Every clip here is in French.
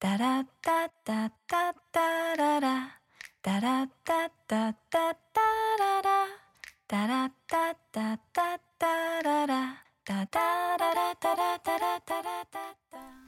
タラッタッタッタッタララ。タラッタッタッタッタララ。タラッタッタッタッタララ。タタララタラタラタラタラ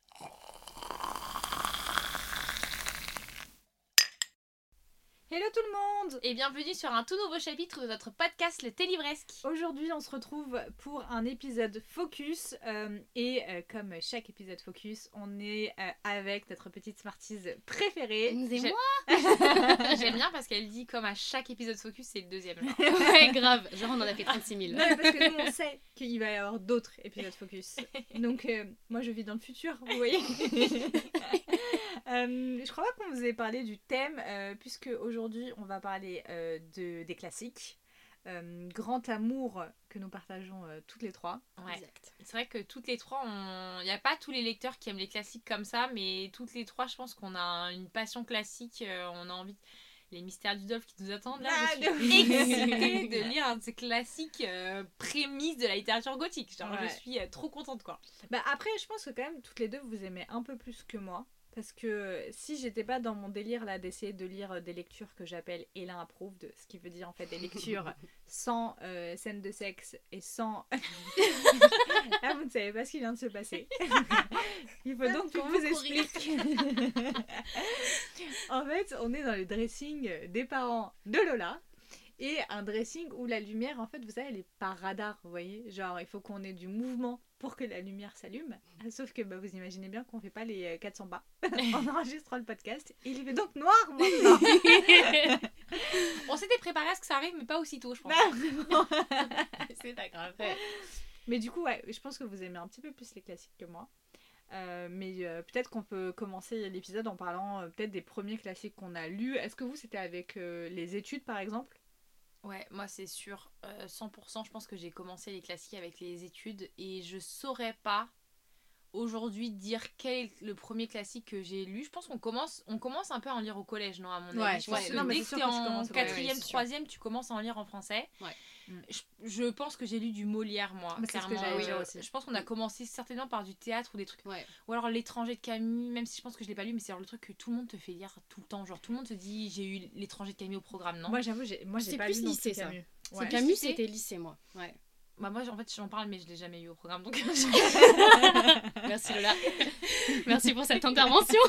Hello tout le monde Et bienvenue sur un tout nouveau chapitre de notre podcast Le Thé Livresque. Aujourd'hui, on se retrouve pour un épisode focus euh, et euh, comme chaque épisode focus, on est euh, avec notre petite Smarties préférée. C'est J'ai- moi J'aime bien parce qu'elle dit comme à chaque épisode focus, c'est le deuxième. genre. Ouais, grave. Genre, on en a fait 36 000. Non, mais parce que nous, on sait qu'il va y avoir d'autres épisodes focus. Donc, euh, moi, je vis dans le futur, vous voyez. Euh, je crois pas qu'on vous ait parlé du thème, euh, puisque aujourd'hui, on va parler euh, de, des classiques. Euh, grand amour que nous partageons euh, toutes les trois. Ouais. Exact. C'est vrai que toutes les trois, il n'y a pas tous les lecteurs qui aiment les classiques comme ça, mais toutes les trois, je pense qu'on a une passion classique. euh, on a envie. Les mystères du Dolph qui nous attendent là, Ah, je de suis excitée de lire un de ces classiques euh, prémices de la littérature gothique. Genre, Ouais. je suis euh, trop contente quoi. Bah, après, je pense que quand même, toutes les deux, vous aimez un peu plus que moi. Parce que si j'étais pas dans mon délire là d'essayer de lire des lectures que j'appelle Elin approved, ce qui veut dire en fait des lectures sans euh, scène de sexe et sans. ah, vous ne savez pas ce qui vient de se passer. Il faut donc qu'on vous explique. en fait, on est dans le dressing des parents de Lola. Et un dressing où la lumière, en fait, vous savez, elle est par radar, vous voyez. Genre, il faut qu'on ait du mouvement pour que la lumière s'allume. Sauf que bah, vous imaginez bien qu'on fait pas les euh, 400 pas en enregistrant le podcast. Il fait donc noir maintenant. On s'était préparé à ce que ça arrive, mais pas aussitôt, je pense. C'est pas grave. Mais du coup, ouais, je pense que vous aimez un petit peu plus les classiques que moi. Euh, mais euh, peut-être qu'on peut commencer l'épisode en parlant euh, peut-être des premiers classiques qu'on a lus. Est-ce que vous, c'était avec les études, par exemple? Ouais, moi c'est sûr, euh, 100%, je pense que j'ai commencé les classiques avec les études et je saurais pas aujourd'hui dire quel est le premier classique que j'ai lu. Je pense qu'on commence, on commence un peu à en lire au collège, non, à mon Ouais, avis. Je pense ouais, que non, dès c'est que t'es en quatrième, troisième, tu commences à en lire en français. Ouais. Mm. Je, je pense que j'ai lu du Molière, moi. C'est ce que Euh, aussi. Je pense qu'on a commencé certainement par du théâtre ou des trucs. Ouais. Ou alors L'étranger de Camus, même si je pense que je l'ai pas lu, mais c'est genre le truc que tout le monde te fait lire tout le temps. Genre tout le monde te dit j'ai eu L'étranger de Camus au programme, non? Moi, j'avoue, j'ai, moi, j'ai C'est pas plus lu lycée, ça. Camus. C'est. Camus, lycée. c'était lycée, moi. Ouais. Bah moi en fait j'en parle mais je l'ai jamais eu au programme donc Merci Lola. Merci pour cette intervention.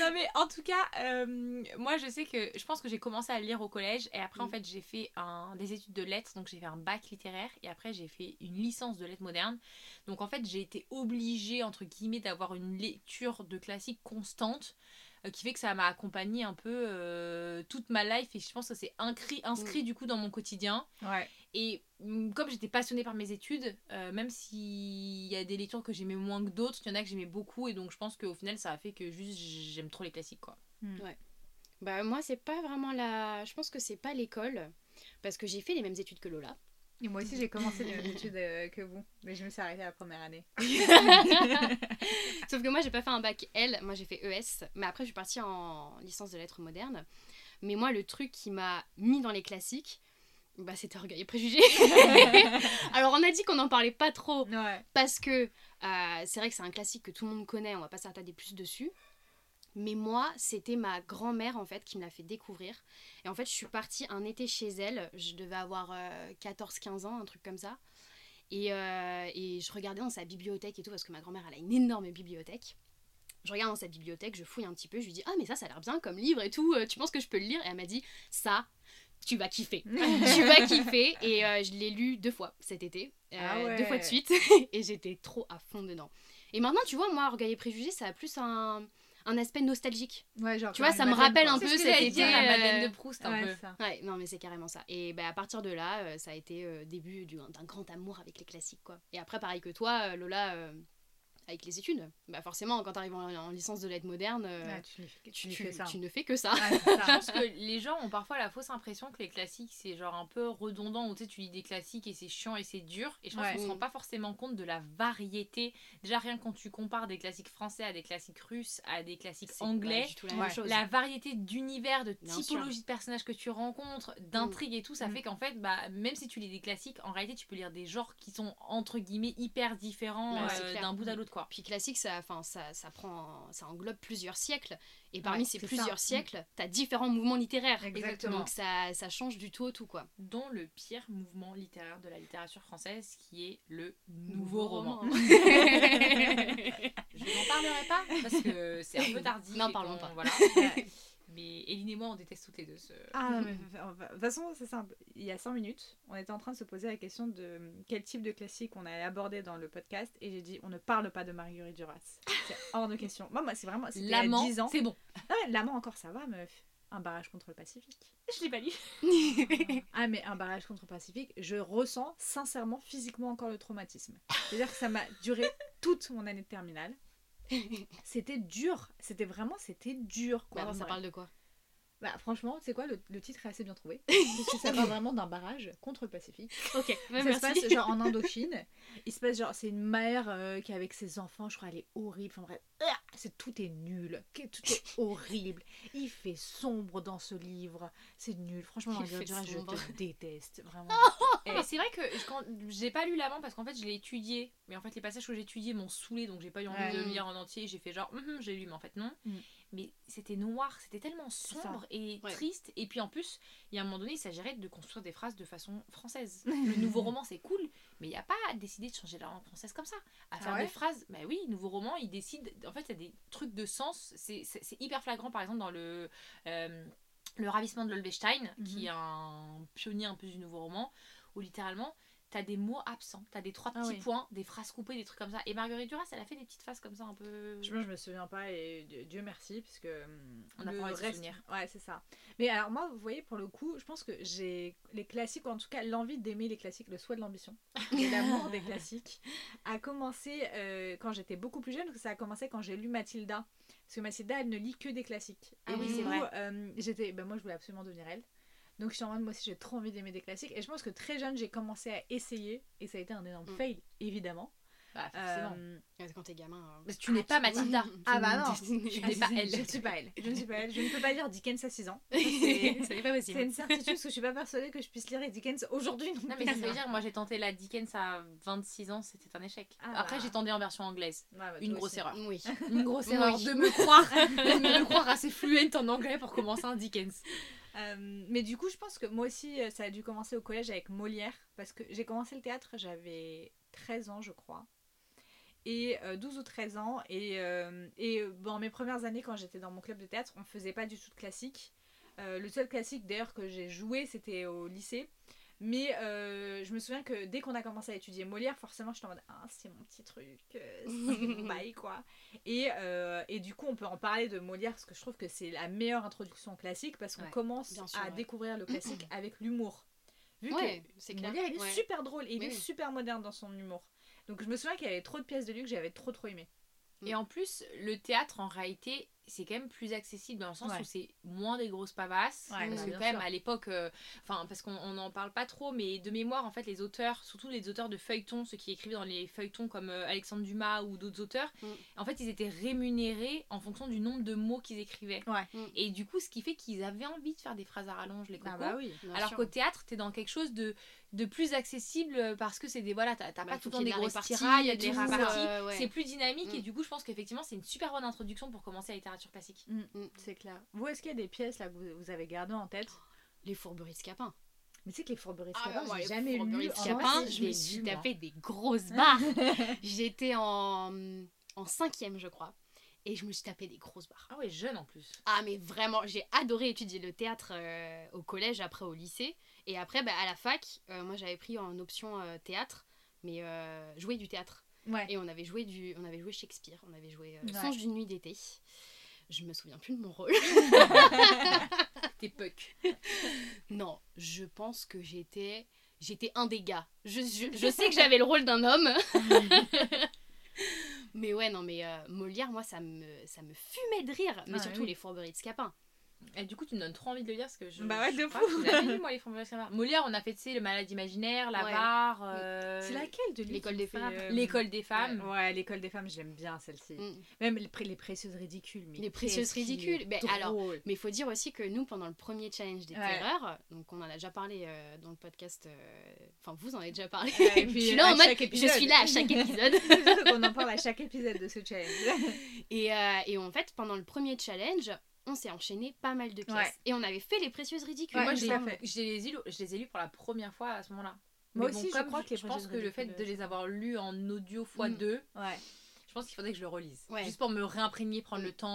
non mais en tout cas euh, moi je sais que je pense que j'ai commencé à lire au collège et après en Mm. fait j'ai fait un, des études de lettres donc j'ai fait un bac littéraire et après j'ai fait une licence de lettres modernes donc en fait j'ai été obligée entre guillemets d'avoir une lecture de classiques constante qui fait que ça m'a accompagnée un peu euh, toute ma life et je pense que c'est inscrit, inscrit du coup dans mon quotidien Ouais. Et mm, comme j'étais passionnée par mes études, euh, même s'il y a des lectures que j'aimais moins que d'autres, il y en a que j'aimais beaucoup. Et donc je pense qu'au final, ça a fait que juste j'aime trop les classiques. quoi. Bah, moi, c'est pas vraiment la. Je pense que c'est pas l'école. Parce que j'ai fait les mêmes études que Lola. Et moi aussi, j'ai commencé les mêmes études euh, que vous. Mais je me suis arrêtée à la première année. Sauf que moi, j'ai pas fait un bac L, moi j'ai fait ES. Mais après, je suis partie en licence de lettres modernes. Mais moi, le truc qui m'a mis dans les classiques, bah, c'était Orgueil et Préjugés. Alors, on a dit qu'on n'en parlait pas trop Ouais. parce que euh, c'est vrai que c'est un classique que tout le monde connaît, on va pas s'attarder plus dessus. Mais moi, c'était ma grand-mère en fait qui me l'a fait découvrir. Et en fait, je suis partie un été chez elle. Je devais avoir 14-15 ans, un truc comme ça. Et, euh, et je regardais dans sa bibliothèque et tout, parce que ma grand-mère, elle a une énorme bibliothèque. Je regarde dans sa bibliothèque, je fouille un petit peu, je lui dis Ah, mais ça, ça a l'air bien comme livre et tout, euh, tu penses que je peux le lire? Et elle m'a dit Ça, tu vas kiffer. tu vas kiffer. Et euh, je l'ai lu deux fois cet été, euh, Ah ouais. deux fois de suite, et j'étais trop à fond dedans. Et maintenant, tu vois, moi, Orgueil et Préjugés, ça a plus un, un aspect nostalgique. Ouais, genre Tu vois, ça me rappelle un peu ce cet j'allais été, dire, la euh, Madeleine de Proust un Ouais, peu. ça. Ouais, non, mais c'est carrément ça. Et bah, à partir de là, euh, ça a été euh, début du- d'un grand amour avec les classiques, quoi. Et après, pareil que toi, euh, Lola, euh, avec les études. Bah, forcément, quand t'arrives en, en licence de lettres modernes, euh, Ouais, tu, tu, tu, tu tu- fais ça. tu ne fais que ça. Ouais, c'est ça. Je pense que les gens ont parfois la fausse impression que les classiques c'est genre un peu redondant où tu sais tu lis des classiques et c'est chiant et c'est dur et je pense Ouais. qu'on se Mm. rend pas forcément compte de la variété déjà rien quand tu compares des classiques français à des classiques russes à des classiques anglais la Ouais. variété d'univers, de Bien typologie de personnages que tu rencontres, d'intrigues et tout, ça Mm. fait qu'en fait, bah, même si tu lis des classiques, en réalité, tu peux lire des genres qui sont entre guillemets hyper différents Ouais, euh, d'un bout à l'autre, quoi. Puis classique, ça, enfin, ça, ça prend, ça englobe plusieurs siècles. Et parmi Ouais, ces plusieurs ça. siècles, t'as différents mouvements littéraires. Exactement. Donc ça, ça change du tout au tout, quoi. Dont le pire mouvement littéraire de la littérature française, qui est le nouveau roman. Je n'en parlerai pas parce que c'est un peu tardif. N'en parlons pas. Voilà. Mais Eline et moi, on déteste toutes les deux ce. Ah, mais de toute façon, c'est simple. Il y a 5 minutes, on était en train de se poser la question de quel type de classique on allait aborder dans le podcast. Et j'ai dit, on ne parle pas de Marguerite Duras. C'est hors de question. Moi, moi c'est vraiment. L'amant, 10 ans. c'est bon. L'amant, encore, ça va, meuf. Un barrage contre le Pacifique. Je l'ai pas lu. Ah, mais un barrage contre le Pacifique, je ressens sincèrement, physiquement encore le traumatisme. C'est-à-dire que ça m'a duré toute mon année de terminale. C'était dur. C'était vraiment, c'était dur. Quoi. Mais attends, ça parle de quoi? Bah, franchement, tu sais quoi, le, le titre est assez bien trouvé. Parce que ça parle vraiment d'un barrage contre le Pacifique. Ok, ça se passe genre en Indochine. Il se passe genre, c'est une mère euh, qui est avec ses enfants, je crois, elle est horrible. Enfin bref, ah, c'est tout est nul, tout est horrible. Il fait sombre dans ce livre, c'est nul. Franchement, je te déteste, vraiment. Mais c'est vrai que quand j'ai pas lu l'amant parce qu'en fait je l'ai étudié, mais en fait les passages que j'ai étudiés m'ont saoulé donc j'ai pas eu envie Ouais. de le lire en entier. J'ai fait genre Hum, hum, j'ai lu mais en fait non. Mm. Mais c'était noir, c'était tellement sombre et Ouais. triste. Et puis en plus, il y a un moment donné, il s'agirait de construire des phrases de façon française. Le nouveau roman c'est cool, mais il n'y a pas à décider de changer la langue française comme ça. À Ah faire ouais des phrases, bah oui, nouveau roman, il décide. En fait, il y a des trucs de sens. C'est hyper flagrant par exemple dans le. euh, le ravissement de l'Olvestein, qui Mhm. est un pionnier un peu du nouveau roman, où littéralement, t'as des mots absents, t'as des trois Ah petits oui. points, des phrases coupées, des trucs comme ça. Et Marguerite Duras, elle a fait des petites phrases comme ça un peu. Je, je me souviens pas et Dieu, merci puisque hum, On a pas envie de se reste- souvenir. Ouais, c'est ça. Mais alors moi, vous voyez, pour le coup, je pense que j'ai les classiques, ou en tout cas l'envie d'aimer les classiques, le souhait de l'ambition, et l'amour des classiques, a commencé euh, quand j'étais beaucoup plus jeune, parce que ça a commencé quand j'ai lu Mathilda. Parce que Mathilda, elle ne lit que des classiques. Ah oui, du c'est vrai. euh, j'étais, ben moi, je voulais absolument devenir elle. Donc je suis en mode, moi aussi, j'ai trop envie d'aimer des classiques. Et je pense que très jeune, j'ai commencé à essayer, et ça a été un énorme Mm. fail, évidemment. Bah, forcément. Euh, Quand t'es gamin. euh, Mais tu n'es pas Mathilda. Ah bah non. Tu n'es pas elle. Je ne suis pas elle. Je ne suis pas elle. Je ne peux pas lire Dickens à 6 ans. Ça, c'est C'est pas c'est possible. une certitude parce que je suis pas persuadée que je puisse lire Dickens aujourd'hui non mais ça veut dire, moi j'ai tenté la Dickens à 26 ans, c'était un échec. Ah Après, bah. j'ai tenté en version anglaise. Ouais, bah, Une grosse aussi. erreur. Oui. Une grosse Oui. erreur de me croire, de me croire assez fluente en anglais pour commencer un Dickens. Euh, mais du coup, je pense que moi aussi, euh, ça a dû commencer au collège avec Molière. Parce que j'ai commencé le théâtre, j'avais 13 ans, je crois. Et euh, 12 ou 13 ans. Et, euh, et bon, mes premières années, quand j'étais dans mon club de théâtre, on faisait pas du tout de classique. Le seul classique d'ailleurs que j'ai joué, c'était au lycée. Mais euh, je me souviens que dès qu'on a commencé à étudier Molière, forcément, j'étais en mode Ah, c'est mon petit truc, euh, c'est mon bail, quoi. Et, euh, et du coup, on peut en parler de Molière parce que je trouve que c'est la meilleure introduction au classique parce qu'on Ouais, commence sûr, à ouais. découvrir le classique avec l'humour. Vu Ouais, que c'est clair. Molière, il est Ouais. super drôle et il Oui, est oui. super moderne dans son humour. Donc je me souviens qu'il y avait trop de pièces de lui que j'avais trop trop aimé. Et en plus, le théâtre, en réalité, c'est quand même plus accessible dans le sens Ouais. où c'est moins des grosses pavasses. Ouais, parce bah, que quand même, sûr. à l'époque, euh, enfin, parce qu'on on n'en parle pas trop, mais de mémoire, en fait, les auteurs, surtout les auteurs de feuilletons, ceux qui écrivaient dans les feuilletons comme euh, Alexandre Dumas ou d'autres auteurs, Mm. en fait, ils étaient rémunérés en fonction du nombre de mots qu'ils écrivaient. Ouais. Mm. Et du coup, ce qui fait qu'ils avaient envie de faire des phrases à rallonge, les cocos. Ah bah oui. Bien Alors qu'au théâtre, t'es dans quelque chose de, de plus accessible parce que c'est des voilà, t'as t'as Bah, pas tout le temps des grosses tirailles, et des euh, ouais. C'est plus dynamique et Mm. du coup, je pense qu'effectivement, c'est une super bonne introduction pour commencer la littérature classique. Mm, Mm. C'est clair. Vous, est-ce qu'il y a des pièces là que vous, vous avez gardées en tête? Les fourberies de Scapin. Mais tu sais que les fourberies de Ah, Scapin, moi, j'ai les jamais fourberies lu. Scapin, je me suis tapé des grosses barres. J'étais en, en cinquième, je crois. Et je me suis tapé des grosses barres. Ah ouais, jeune en plus. Ah, mais vraiment, j'ai adoré étudier le théâtre euh, au collège, après au lycée. Et après, bah, à la fac, euh, moi j'avais pris en option euh, théâtre, mais euh, jouer du théâtre. Ouais. Et on avait joué, du, on avait joué Shakespeare, on avait joué euh, Ouais. Songe d'une nuit d'été. Je me souviens plus de mon rôle. T'es puck. non, je pense que j'étais j'étais un des gars. Je, je, je sais que j'avais le rôle d'un homme. mais ouais, non, mais euh, Molière, moi, ça me, ça me fumait de rire. Mais Ah, surtout oui. les fourberies de Scapin. Et du coup, tu me donnes trop envie de le lire parce que je. Bah ouais, je de fou. que Je l'avais lu, moi, les Scapin. Molière, on a fait, tu sais, le malade imaginaire, l'avare. euh, C'est laquelle de lui L'école des fait, femmes. euh, L'école des femmes. Ouais, ouais, l'école des femmes, j'aime bien celle-ci. Mm. Même les, pré- les précieuses ridicules. Mais Les précieuses ridicules. Ben, alors. Mais il faut dire aussi que nous, pendant le premier challenge des Ouais. terreurs, donc on en a déjà parlé euh, dans le podcast, euh, enfin vous en avez déjà parlé. Ouais, et je suis là à en mode, chaque je épisode. suis là à chaque épisode. On en parle à chaque épisode de ce challenge. et, euh, et en fait, pendant le premier challenge, on s'est enchaîné pas mal de pièces. Ouais. Et on avait fait les précieuses ridicules. Ouais, moi, je les, fait. je, les ai lus, je les ai lus pour la première fois à ce moment-là. Moi Mais aussi, je crois que les Je pense que le fait de les avoir lus en audio x2, Ouais. je pense qu'il faudrait que je le relise. Ouais. Juste pour me réimprégner, prendre Mm. le temps.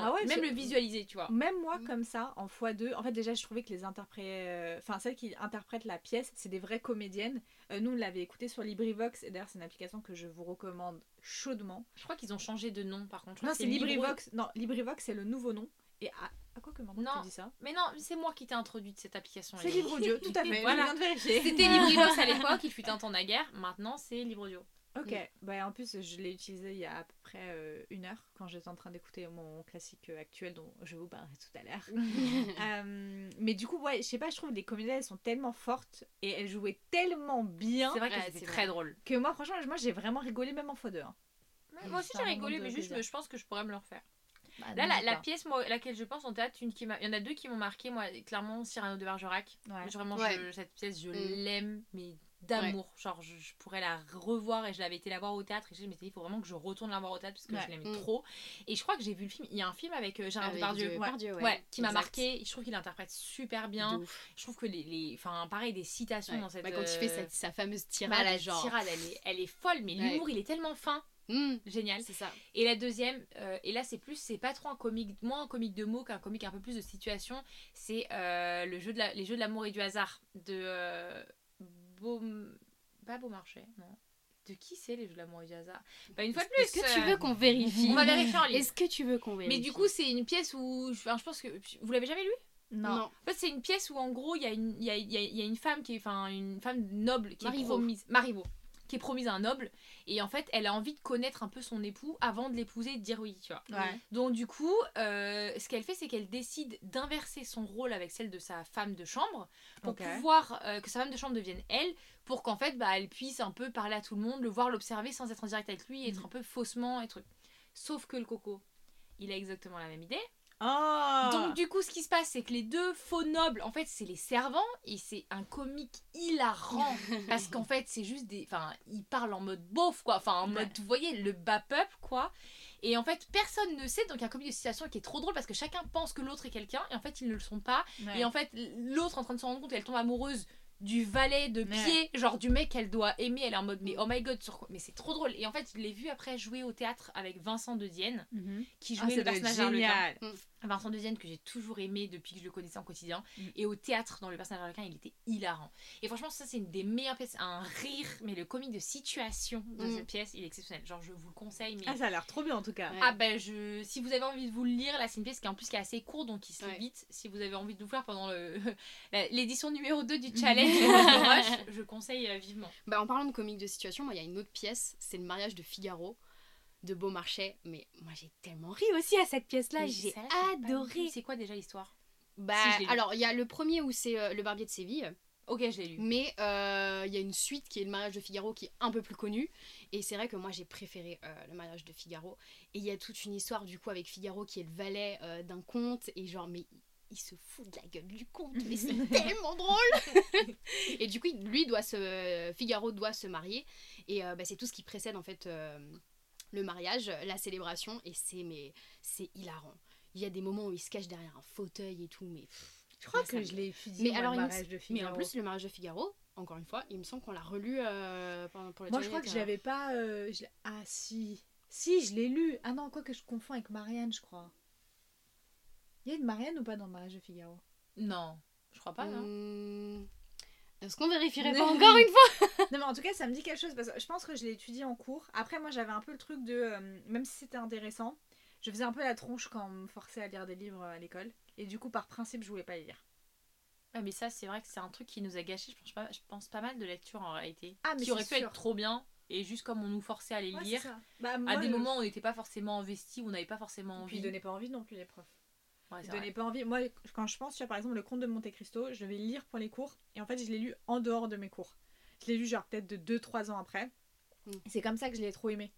Ah ouais, même le visualiser, tu vois. Même moi, Mm. comme ça, en x2, en fait, déjà, je trouvais que les interprètes. euh, Enfin, celles qui interprètent la pièce, c'est des vraies comédiennes. Euh, nous, on l'avait écouté sur LibriVox, et d'ailleurs, c'est une application que je vous recommande chaudement. Je crois qu'ils ont changé de nom par contre. Non, c'est LibriVox. Non, LibriVox, c'est le nouveau nom. Et à, à quoi que maintenant Non. tu dis ça Mais non, c'est moi qui t'ai introduite cette application. C'est. Libre Audio, tout à fait. Voilà. Je viens de vérifier. C'était à l'époque, il fut un temps naguère. Maintenant, c'est Libre Audio. Ok, bah en plus je l'ai utilisé il y a à peu près euh, une heure quand j'étais en train d'écouter mon classique euh, actuel dont je vous parlerai tout à l'heure. Euh, mais du coup, ouais, je sais pas, je trouve que les comédiennes elles sont tellement fortes et elles jouaient tellement bien C'est vrai que Ouais, c'était très drôle. que moi, franchement, moi j'ai vraiment rigolé même en x2. Hein. Moi aussi j'ai rigolé, mais juste je pense que je pourrais me le refaire. Bah, Là, la, pièce moi, laquelle je pense en théâtre, une qui m'a... il y en a deux qui m'ont marqué. Moi, clairement, Cyrano de Bergerac. Ouais. Vraiment, Ouais. je- cette pièce, je Mm. l'aime, mais d'amour. Genre, je, je pourrais la revoir et je l'avais été la voir au théâtre. Et je m'étais dit, il faut vraiment que je retourne la voir au théâtre parce que Ouais. je l'aimais Mm. trop. Et je crois que j'ai vu le film. Il y a un film avec euh, Gérard Avec Depardieu. de- Ouais. Depardieu, Ouais, qui m'a Exact. marqué. Je trouve qu'il interprète super De bien. ouf. Je trouve que les, les, enfin, pareil, des citations Ouais. dans cette. Bah, quand il fait euh, cette- sa fameuse bah, tirade, la genre. tirade, elle est, elle est folle, mais Ouais. l'humour, il est tellement fin, Hmm, génial. c'est ça. Et la deuxième, euh, et là c'est plus, c'est pas trop un comique, moins un comique de mots qu'un comique un peu plus de situation, c'est euh, le jeu de la, les jeux de l'amour et du hasard de euh, Beau, pas Beaumarchais, non. De qui c'est les jeux de l'amour et du hasard? Bah une fois de plus. Est-ce que tu euh, veux qu'on vérifie? On va vérifier en ligne. Est-ce que tu veux qu'on vérifie Mais du coup c'est une pièce où, enfin, je pense que vous l'avez jamais lu? Non. non. En fait, c'est une pièce où en gros, il y, a une- il y, a, il y a- il y a une femme qui est, enfin, une femme noble qui est Marivaux. promise, Marivaux, qui est promise à un noble, et en fait, elle a envie de connaître un peu son époux avant de l'épouser et de dire oui, tu vois. Ouais. Donc du coup, euh, ce qu'elle fait, c'est qu'elle décide d'inverser son rôle avec celle de sa femme de chambre pour pouvoir euh, que sa femme de chambre devienne elle, pour qu'en fait, bah, elle puisse un peu parler à tout le monde, le voir, l'observer sans être en direct avec lui, et être Mhm. un peu faussement et truc. Sauf que le coco, il a exactement la même idée. Oh Donc du coup, ce qui se passe, c'est que les deux faux nobles, en fait, c'est les servants et c'est un comique hilarant parce qu'en fait, c'est juste des, enfin, ils parlent en mode beauf quoi, enfin en Ouais. mode, vous voyez, le bas peuple quoi. Et en fait, personne ne sait, donc il y a un comique de situation qui est trop drôle parce que chacun pense que l'autre est quelqu'un et en fait, ils ne le sont pas. Ouais. Et en fait, l'autre en train de se rendre compte qu'elle tombe amoureuse du valet de Ouais. pied, genre du mec qu'elle doit aimer, elle est en mode mais oh my god, sur quoi Mais c'est trop drôle. Et en fait, je l'ai vu après jouer au théâtre avec Vincent de Dienne Mhm. qui Ah, jouait le personnage d'Arlequin. Vincent Deuxième que j'ai toujours aimé depuis que je le connaissais en quotidien Mm. et au théâtre dans le personnage d'Arlequin il était hilarant et franchement ça c'est une des meilleures pièces un rire mais le comique de situation de Mm. cette pièce il est exceptionnel genre je vous le conseille mais Ah, ça a l'air trop bien en tout cas. Ouais. ah ben je si vous avez envie de vous le lire là c'est une pièce qui en plus qui est assez courte donc qui se lit Ouais. vite si vous avez envie de vous faire pendant le l'édition numéro 2 du challenge Rush, je conseille euh, vivement Bah, en parlant de comique de situation, moi, il y a une autre pièce, c'est le mariage de Figaro de Beaumarchais. Mais moi, j'ai tellement ri aussi à cette pièce-là, j'ai adoré. c'est quoi déjà l'histoire? Bah, Si, alors, il y a le premier où c'est euh, le barbier de Séville, ok je l'ai lu mais euh, il y a une suite qui est le mariage de Figaro qui est un peu plus connue. Et c'est vrai que moi, j'ai préféré euh, le mariage de Figaro. Et il y a toute une histoire, du coup, avec Figaro qui est le valet d'un comte. Et genre, mais il- il se fout de la gueule du comte, mais c'est tellement drôle! et du coup, lui doit se. Figaro doit se marier. Et euh, bah, c'est tout ce qui précède en fait euh, le mariage, la célébration. Et c'est mais c'est hilarant. Il y a des moments où il se cache derrière un fauteuil et tout, mais. pff, Je crois mais que me- je l'ai étudié. Mais alors, le il me- mariage de Mais Figaro. en plus, le mariage de Figaro, encore une fois, il me semble qu'on l'a relu euh, pendant pour le Moi, je crois que je l'avais pas. euh, je ah, si. Si, je l'ai lu. Ah non, quoi que je confonds avec Marianne, je crois. Il y a une Marianne ou pas dans le mariage de Figaro? Non je crois pas non Hmm, Est-ce qu'on vérifierait pas encore une fois? Non, mais en tout cas, ça me dit quelque chose parce que je pense que je l'ai étudié en cours. Après, moi, j'avais un peu le truc de. euh, même si c'était intéressant, je faisais un peu la tronche quand on me forçait à lire des livres à l'école. Et du coup, par principe, je voulais pas les lire. Ouais, mais ça, c'est vrai que c'est un truc qui nous a gâché, je pense pas, je pense pas mal de lecture en réalité. Ah, mais qui aurait pu sûr. être trop bien. Et juste comme on nous forçait à les Ouais, lire. Bah, à des moments où on n'était pas forcément investi, où on n'avait pas forcément Et puis, envie. ils donnaient pas envie non plus, les profs. Ouais, Ils donnaient pas envie. Moi, quand je pense, tu vois, par exemple, le conte de Monte Cristo, je vais le lire pour les cours. Et en fait, je l'ai lu en dehors de mes cours. Je l'ai lu, genre, peut-être de 2-3 ans après. Mm. C'est comme ça que je l'ai trop aimé.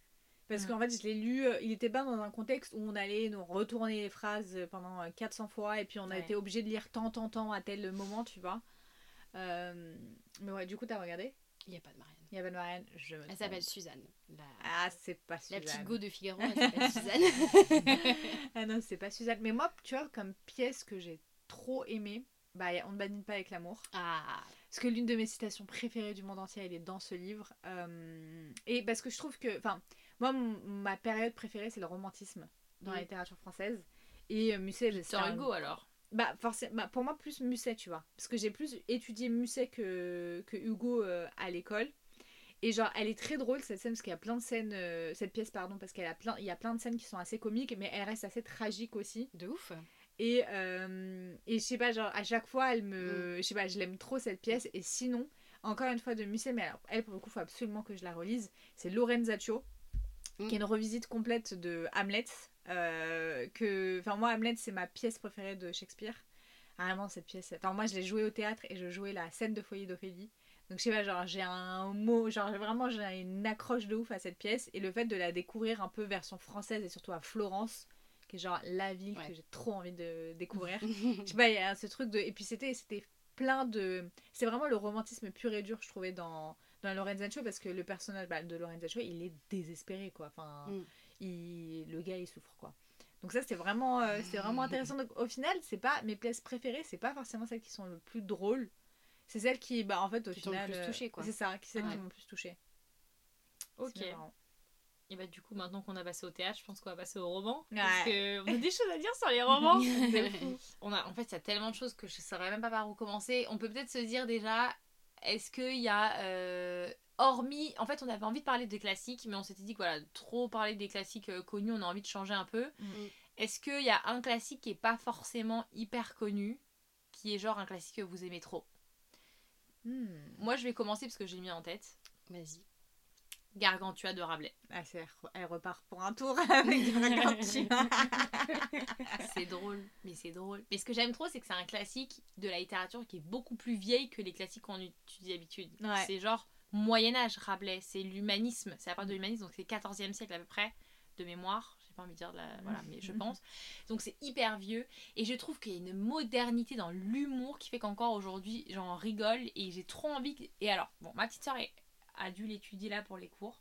Parce Mm. qu'en fait, je l'ai lu, euh, il était pas dans un contexte où on allait nous retourner les phrases euh, pendant euh, 400 fois et puis on a Ouais. été obligé de lire tant, tant, tant à tel moment, tu vois. Euh, Mais ouais, du coup, t'as regardé? Il n'y a pas de Marianne. Il y avait une marraine, je me Elle s'appelle Suzanne. La, Ah, c'est pas la Suzanne. petite go de Figaro, elle s'appelle Suzanne. Ah non, c'est pas Suzanne. Mais moi, tu vois, comme pièce que j'ai trop aimée, bah, a on ne badine pas avec l'amour. ah, Parce que l'une de mes citations préférées du monde entier, elle est dans ce livre. Euh, et parce que je trouve que. Enfin, moi, ma période préférée, c'est le romantisme dans la Mm. littérature française. Et euh, Musset, c'est Victor un- Hugo alors. Bah, forcément, bah, pour moi, plus Musset, tu vois. Parce que j'ai plus étudié Musset que, que Hugo euh, à l'école. Et genre, elle est très drôle cette scène, parce qu'il y a plein de scènes. euh, cette pièce, pardon, parce a plein- il y a plein de scènes qui sont assez comiques, mais elle reste assez tragique aussi. de ouf. Et, euh, et je sais pas, genre, à chaque fois, elle me. Je sais pas, je l'aime trop cette pièce. Et sinon, encore une fois de Musset, mais alors, elle, pour le coup, faut absolument que je la relise. C'est Lorenzaccio, Mm. qui est une revisite complète de Hamlet. euh, que. Enfin, moi, Hamlet, c'est ma pièce préférée de Shakespeare. Ah, Vraiment, cette pièce. Enfin, moi, je l'ai jouée au théâtre et je jouais la scène de foyer d'Ophélie. Donc, je sais pas, genre, j'ai un mot. Genre, vraiment, j'ai une accroche de ouf à cette pièce. Et le fait de la découvrir un peu version française et surtout à Florence, qui est genre la ville Ouais. que j'ai trop envie de découvrir. Je sais pas, il y a ce truc de. Et puis c'était plein de. C'est vraiment le romantisme pur et dur, je trouvais, dans, dans Lorenzaccio, parce que le personnage bah, de Lorenzaccio, il est désespéré, quoi. Enfin, Mm. il, le gars, il souffre, quoi. Donc ça, c'était vraiment, euh, vraiment intéressant. Donc au final, c'est pas mes pièces préférées, c'est pas forcément celles qui sont le plus drôles. C'est celles qui, bah, en fait, au Qui t'ont le final. plus euh, touché, quoi. C'est ça, qui, celles qui Ouais. m'ont le plus touché. Ok. Et bah du coup, maintenant qu'on a passé au théâtre, je pense qu'on va passer au roman. Ouais. Parce que on a des choses à dire sur les romans. On a, en fait, il y a tellement de choses que je ne saurais même pas par où commencer. On peut peut-être se dire déjà, est-ce qu'il y a, euh, hormis, en fait, on avait envie de parler des classiques, mais on s'était dit que voilà, trop parler des classiques euh, connus, on a envie de changer un peu. Mm. Est-ce qu'il y a un classique qui est pas forcément hyper connu, qui est genre un classique que vous aimez trop? Hmm. Moi, je vais commencer parce que j'ai mis en tête Vas-y. Gargantua de Rabelais. Ah, elle repart pour un tour avec Gargantua. C'est drôle, mais c'est drôle. Mais ce que j'aime trop, c'est que c'est un classique de la littérature qui est beaucoup plus vieille que les classiques qu'on étudie d'habitude. Ouais. C'est genre Moyen-Âge, Rabelais. C'est l'humanisme. C'est la part de l'humanisme, donc c'est 14e siècle à peu près, de mémoire. J'ai pas envie de dire de la. Voilà, mais je pense. Donc c'est hyper vieux. Et je trouve qu'il y a une modernité dans l'humour qui fait qu'encore aujourd'hui, j'en rigole et j'ai trop envie. que- Et alors, bon, ma petite soeur est- a dû l'étudier là pour les cours.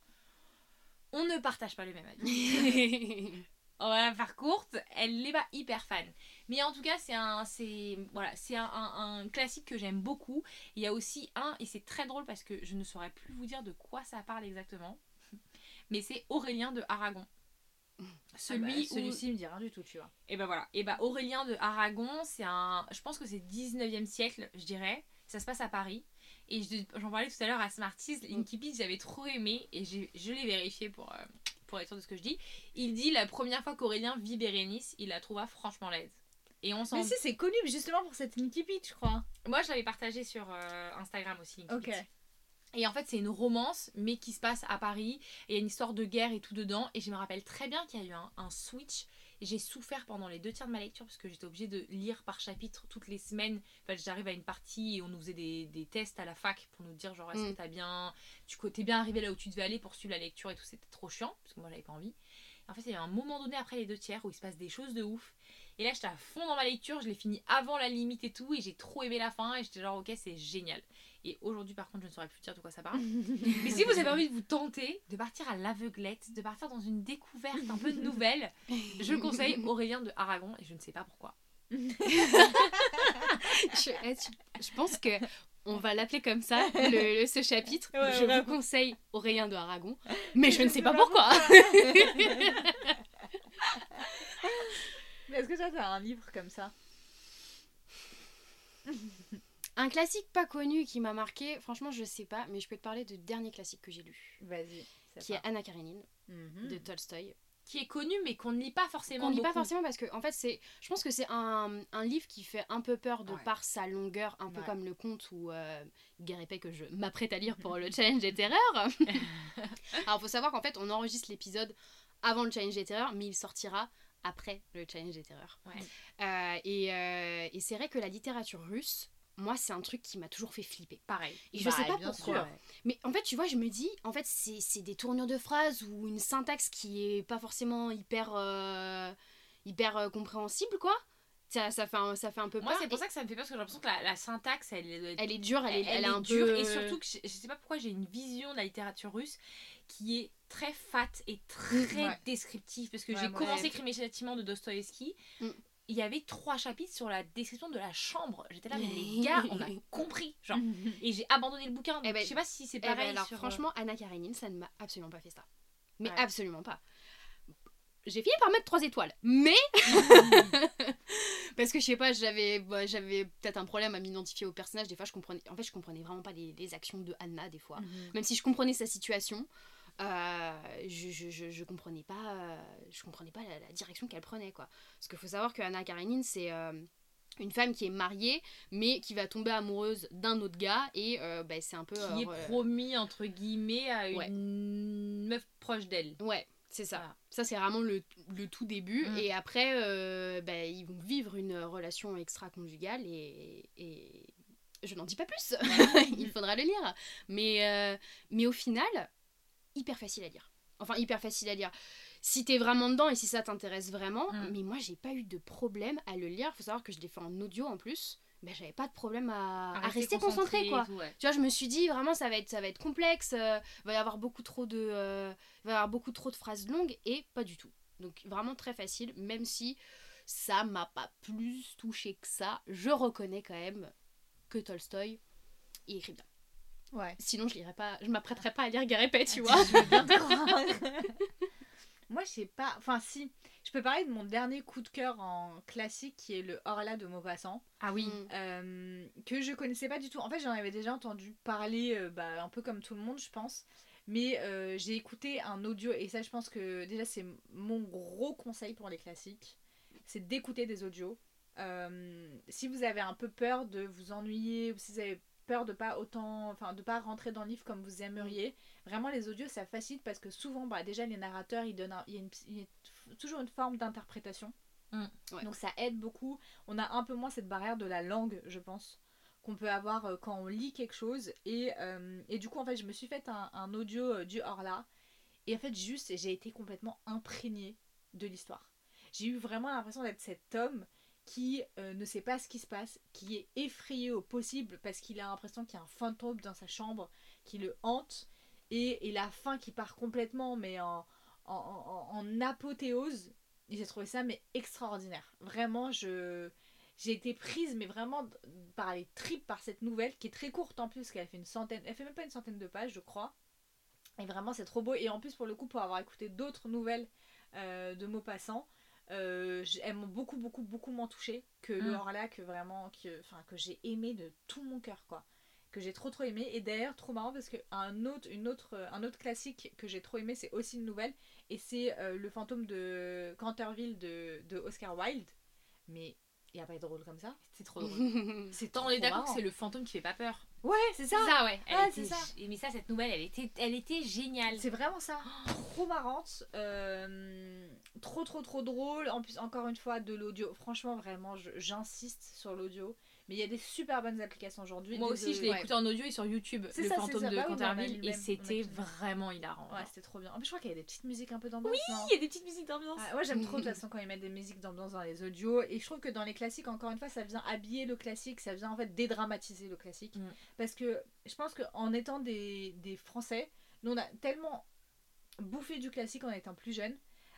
On ne partage pas le même avis. on va la faire courte, elle n'est pas hyper fan. Mais en tout cas, c'est un, c'est, voilà, c'est un, un- un classique que j'aime beaucoup. Il y a aussi un, et c'est très drôle parce que je ne saurais plus vous dire de quoi ça parle exactement, mais c'est Aurélien de Aragon. Celui Ah bah, où- celui-ci me dit rien du tout, tu vois. et ben voilà. Et ben Aurélien de Aragon, c'est un. Je pense que c'est 19e siècle, je dirais. Ça se passe à Paris. Et je- j'en parlais tout à l'heure à Smarties, Linkipit, j'avais trop aimé. Et j'ai- je l'ai vérifié pour, euh, pour être sûr de ce que je dis. Il dit la première fois qu'Aurélien vit Bérénice, il la trouva franchement laide. Et on s'en. Mais si, c'est connu justement pour cette Nicky Pitch, je crois. Moi, je l'avais partagé sur euh, Instagram aussi. Ok. Et en fait, c'est une romance, mais qui se passe à Paris. Et il y a une histoire de guerre et tout dedans. Et je me rappelle très bien qu'il y a eu un, un switch. J'ai souffert pendant les deux tiers de ma lecture parce que j'étais obligée de lire par chapitre toutes les semaines. Enfin, j'arrive à une partie et on nous faisait des, des tests à la fac pour nous dire genre est-ce Mm. que t'as bien, tu t'es bien arrivé là où tu devais aller pour suivre la lecture et tout. C'était trop chiant parce que moi j'avais pas envie. En fait, il y a un moment donné après les deux tiers où il se passe des choses de ouf. Et là, j'étais à fond dans ma lecture. Je l'ai fini avant la limite et tout. Et j'ai trop aimé la fin. Et j'étais genre ok, c'est génial. Et aujourd'hui, par contre, je ne saurais plus dire de quoi ça parle. Mais si vous avez envie de vous tenter, de partir à l'aveuglette, de partir dans une découverte un peu nouvelle, je conseille Aurélien de Aragon et je ne sais pas pourquoi. je, eh, tu- je pense que on va l'appeler comme ça, le, le- ce chapitre. Ouais, je vous conseille Aurélien de Aragon, mais je ne sais pas pourquoi. Est-ce que toi, t'as un livre comme ça? Un classique pas connu qui m'a marqué, franchement, je sais pas, mais je peux te parler du dernier classique que j'ai lu, Vas-y. qui est Anna Karenine Mhm. de Tolstoï. qui est connu mais qu'on ne lit pas forcément. Qu'on lit pas forcément parce que en fait c'est je pense que c'est un, un livre qui fait un peu peur de Ouais. par sa longueur un peu Ouais. comme le conte ou euh, Guerre épée que je m'apprête à lire pour le challenge des terreurs alors faut savoir qu'en fait on enregistre l'épisode avant le challenge des terreurs mais il sortira après le challenge des terreurs Ouais. Euh, et, euh, et c'est vrai que la littérature russe moi c'est un truc qui m'a toujours fait flipper Pareil. et je Bah, sais pas pourquoi sûr. mais en fait, tu vois, je me dis, en fait, c'est des tournures de phrases ou une syntaxe qui est pas forcément hyper, euh, hyper euh, compréhensible, quoi. Ça, ça, fait un, ça fait un peu Moi, peur. c'est pour Et ça que ça me fait peur parce que j'ai l'impression que la, la syntaxe, elle, est- Elle est dure, elle est, elle est un dure peu... et surtout que je, je sais pas pourquoi j'ai une vision de la littérature russe qui est très fat et très Ouais. descriptive parce que Ouais, j'ai moi, commencé ouais. Crime et châtiment de Dostoïevski. Mm. Il y avait trois chapitres sur la description de la chambre. J'étais là, mais les gars, on a compris. Genre. Et j'ai abandonné le bouquin. Eh ben, je sais pas si c'est Eh ben pareil. alors, sur, euh, franchement, Anna Karenine, ça ne m'a absolument pas fait ça. Mais Ouais. absolument pas. J'ai fini par mettre trois étoiles. Mais... Parce que je sais pas, j'avais bah, j'avais peut-être un problème à m'identifier au personnage. Des fois, je comprenais... En fait, je comprenais vraiment pas les, les actions de Anna, des fois. Mhm. même si je comprenais sa situation je, je, je, je comprenais pas euh, je comprenais pas la, la direction qu'elle prenait quoi. Parce qu'il faut savoir que Anna Karenine c'est euh, une femme qui est mariée mais qui va tomber amoureuse d'un autre gars et euh, bah, c'est un peu qui est euh, promis entre guillemets à une meuf proche d'elle. ouais c'est ça. Ça c'est vraiment le, le tout début Mm. et après euh, bah, ils vont vivre une relation extra-conjugale et, et je n'en dis pas plus. Il faudra le lire. Mais, euh, mais au final hyper facile à lire enfin hyper facile à lire si t'es vraiment dedans et si ça t'intéresse vraiment Mm. mais moi j'ai pas eu de problème à le lire faut savoir que je l'ai fait en audio en plus mais j'avais pas de problème à, à rester concentré quoi et tout, ouais. tu vois, je me suis dit vraiment ça va être ça va être complexe, euh, il va y avoir beaucoup trop de euh, il va y avoir beaucoup trop de phrases longues et pas du tout. Donc vraiment très facile même si ça m'a pas plus touché que ça. Je reconnais quand même que Tolstoy il écrit bien. Ouais. Sinon je lirais pas je m'apprêterais pas à lire Guerre épée, tu vois. Je veux bien te croire. Moi, je sais pas. Enfin, si. Je peux parler de mon dernier coup de cœur en classique qui est le Orla de Maupassant. Ah oui. Mm. euh, que je connaissais pas du tout. En fait, j'en avais déjà entendu parler, euh, bah, un peu comme tout le monde, je pense. Mais euh, j'ai écouté un audio, et ça, je pense que déjà, c'est mon gros conseil pour les classiques c'est d'écouter des audios. Euh, si vous avez un peu peur de vous ennuyer, ou si vous avez peur de pas autant, enfin de pas rentrer dans le livre comme vous aimeriez, vraiment les audios ça facilite parce que souvent, bah, déjà les narrateurs ils donnent, un- il y a, une- il y a toujours une forme d'interprétation. Mm. Ouais. Donc ça aide beaucoup. On a un peu moins cette barrière de la langue, je pense, qu'on peut avoir euh, quand on lit quelque chose. Et, euh, et du coup, en fait, je me suis fait un, un audio euh, du Horla. Et en fait, juste, j'ai été complètement imprégnée de l'histoire. J'ai eu vraiment l'impression d'être cet homme qui euh, ne sait pas ce qui se passe, qui est effrayé au possible parce qu'il a l'impression qu'il y a un fantôme dans sa chambre qui le hante. Et, et la fin qui part complètement, mais en, en, en- apothéose. J'ai trouvé ça mais extraordinaire. Vraiment, je j'ai été prise mais vraiment par les tripes par cette nouvelle qui est très courte en plus, parce qu'elle fait une centaine, elle fait même pas une centaine de pages, je crois. Et vraiment, c'est trop beau. Et en plus, pour le coup, pour avoir écouté d'autres nouvelles euh, de Maupassant, euh, elles m'ont beaucoup, beaucoup, beaucoup moins touché que le Mm. Horla que vraiment, que, enfin, que j'ai aimé de tout mon cœur, quoi. Que j'ai trop, trop aimé. Et d'ailleurs, trop marrant parce que un autre, une autre, un autre classique que j'ai trop aimé, c'est aussi une nouvelle. Et c'est euh, Le fantôme de Canterville de, de Oscar Wilde. Mais il n'y a pas de drôle comme ça. C'est trop drôle. C'est Tant on est d'accord que c'est le fantôme qui fait pas peur. Ouais, c'est ça. C'est ça, ouais. Elle Ouais, était c'est ça. Mais ça, cette nouvelle, elle était, elle était géniale. C'est vraiment ça. Trop marrante. euh, trop, trop, trop drôle. En plus, encore une fois, de l'audio. Franchement, vraiment, j'insiste sur l'audio. Mais il y a des super bonnes applications aujourd'hui. Moi aussi, je l'ai ouais. écouté en audio et sur YouTube, le ça, fantôme de Bah oui, Canterville, et c'était même. vraiment hilarant. Ouais, c'était trop bien. En plus, je crois qu'il y a des petites musiques un peu d'ambiance. non Il y a des petites musiques d'ambiance. Ah, moi j'aime trop de toute façon quand ils mettent des musiques d'ambiance dans les audios et je trouve que dans les classiques encore une fois ça vient habiller le classique, ça vient en fait dédramatiser le classique Mm. parce que je pense qu'en étant des, des Français, nous on a tellement bouffé du classique en étant plus jeunes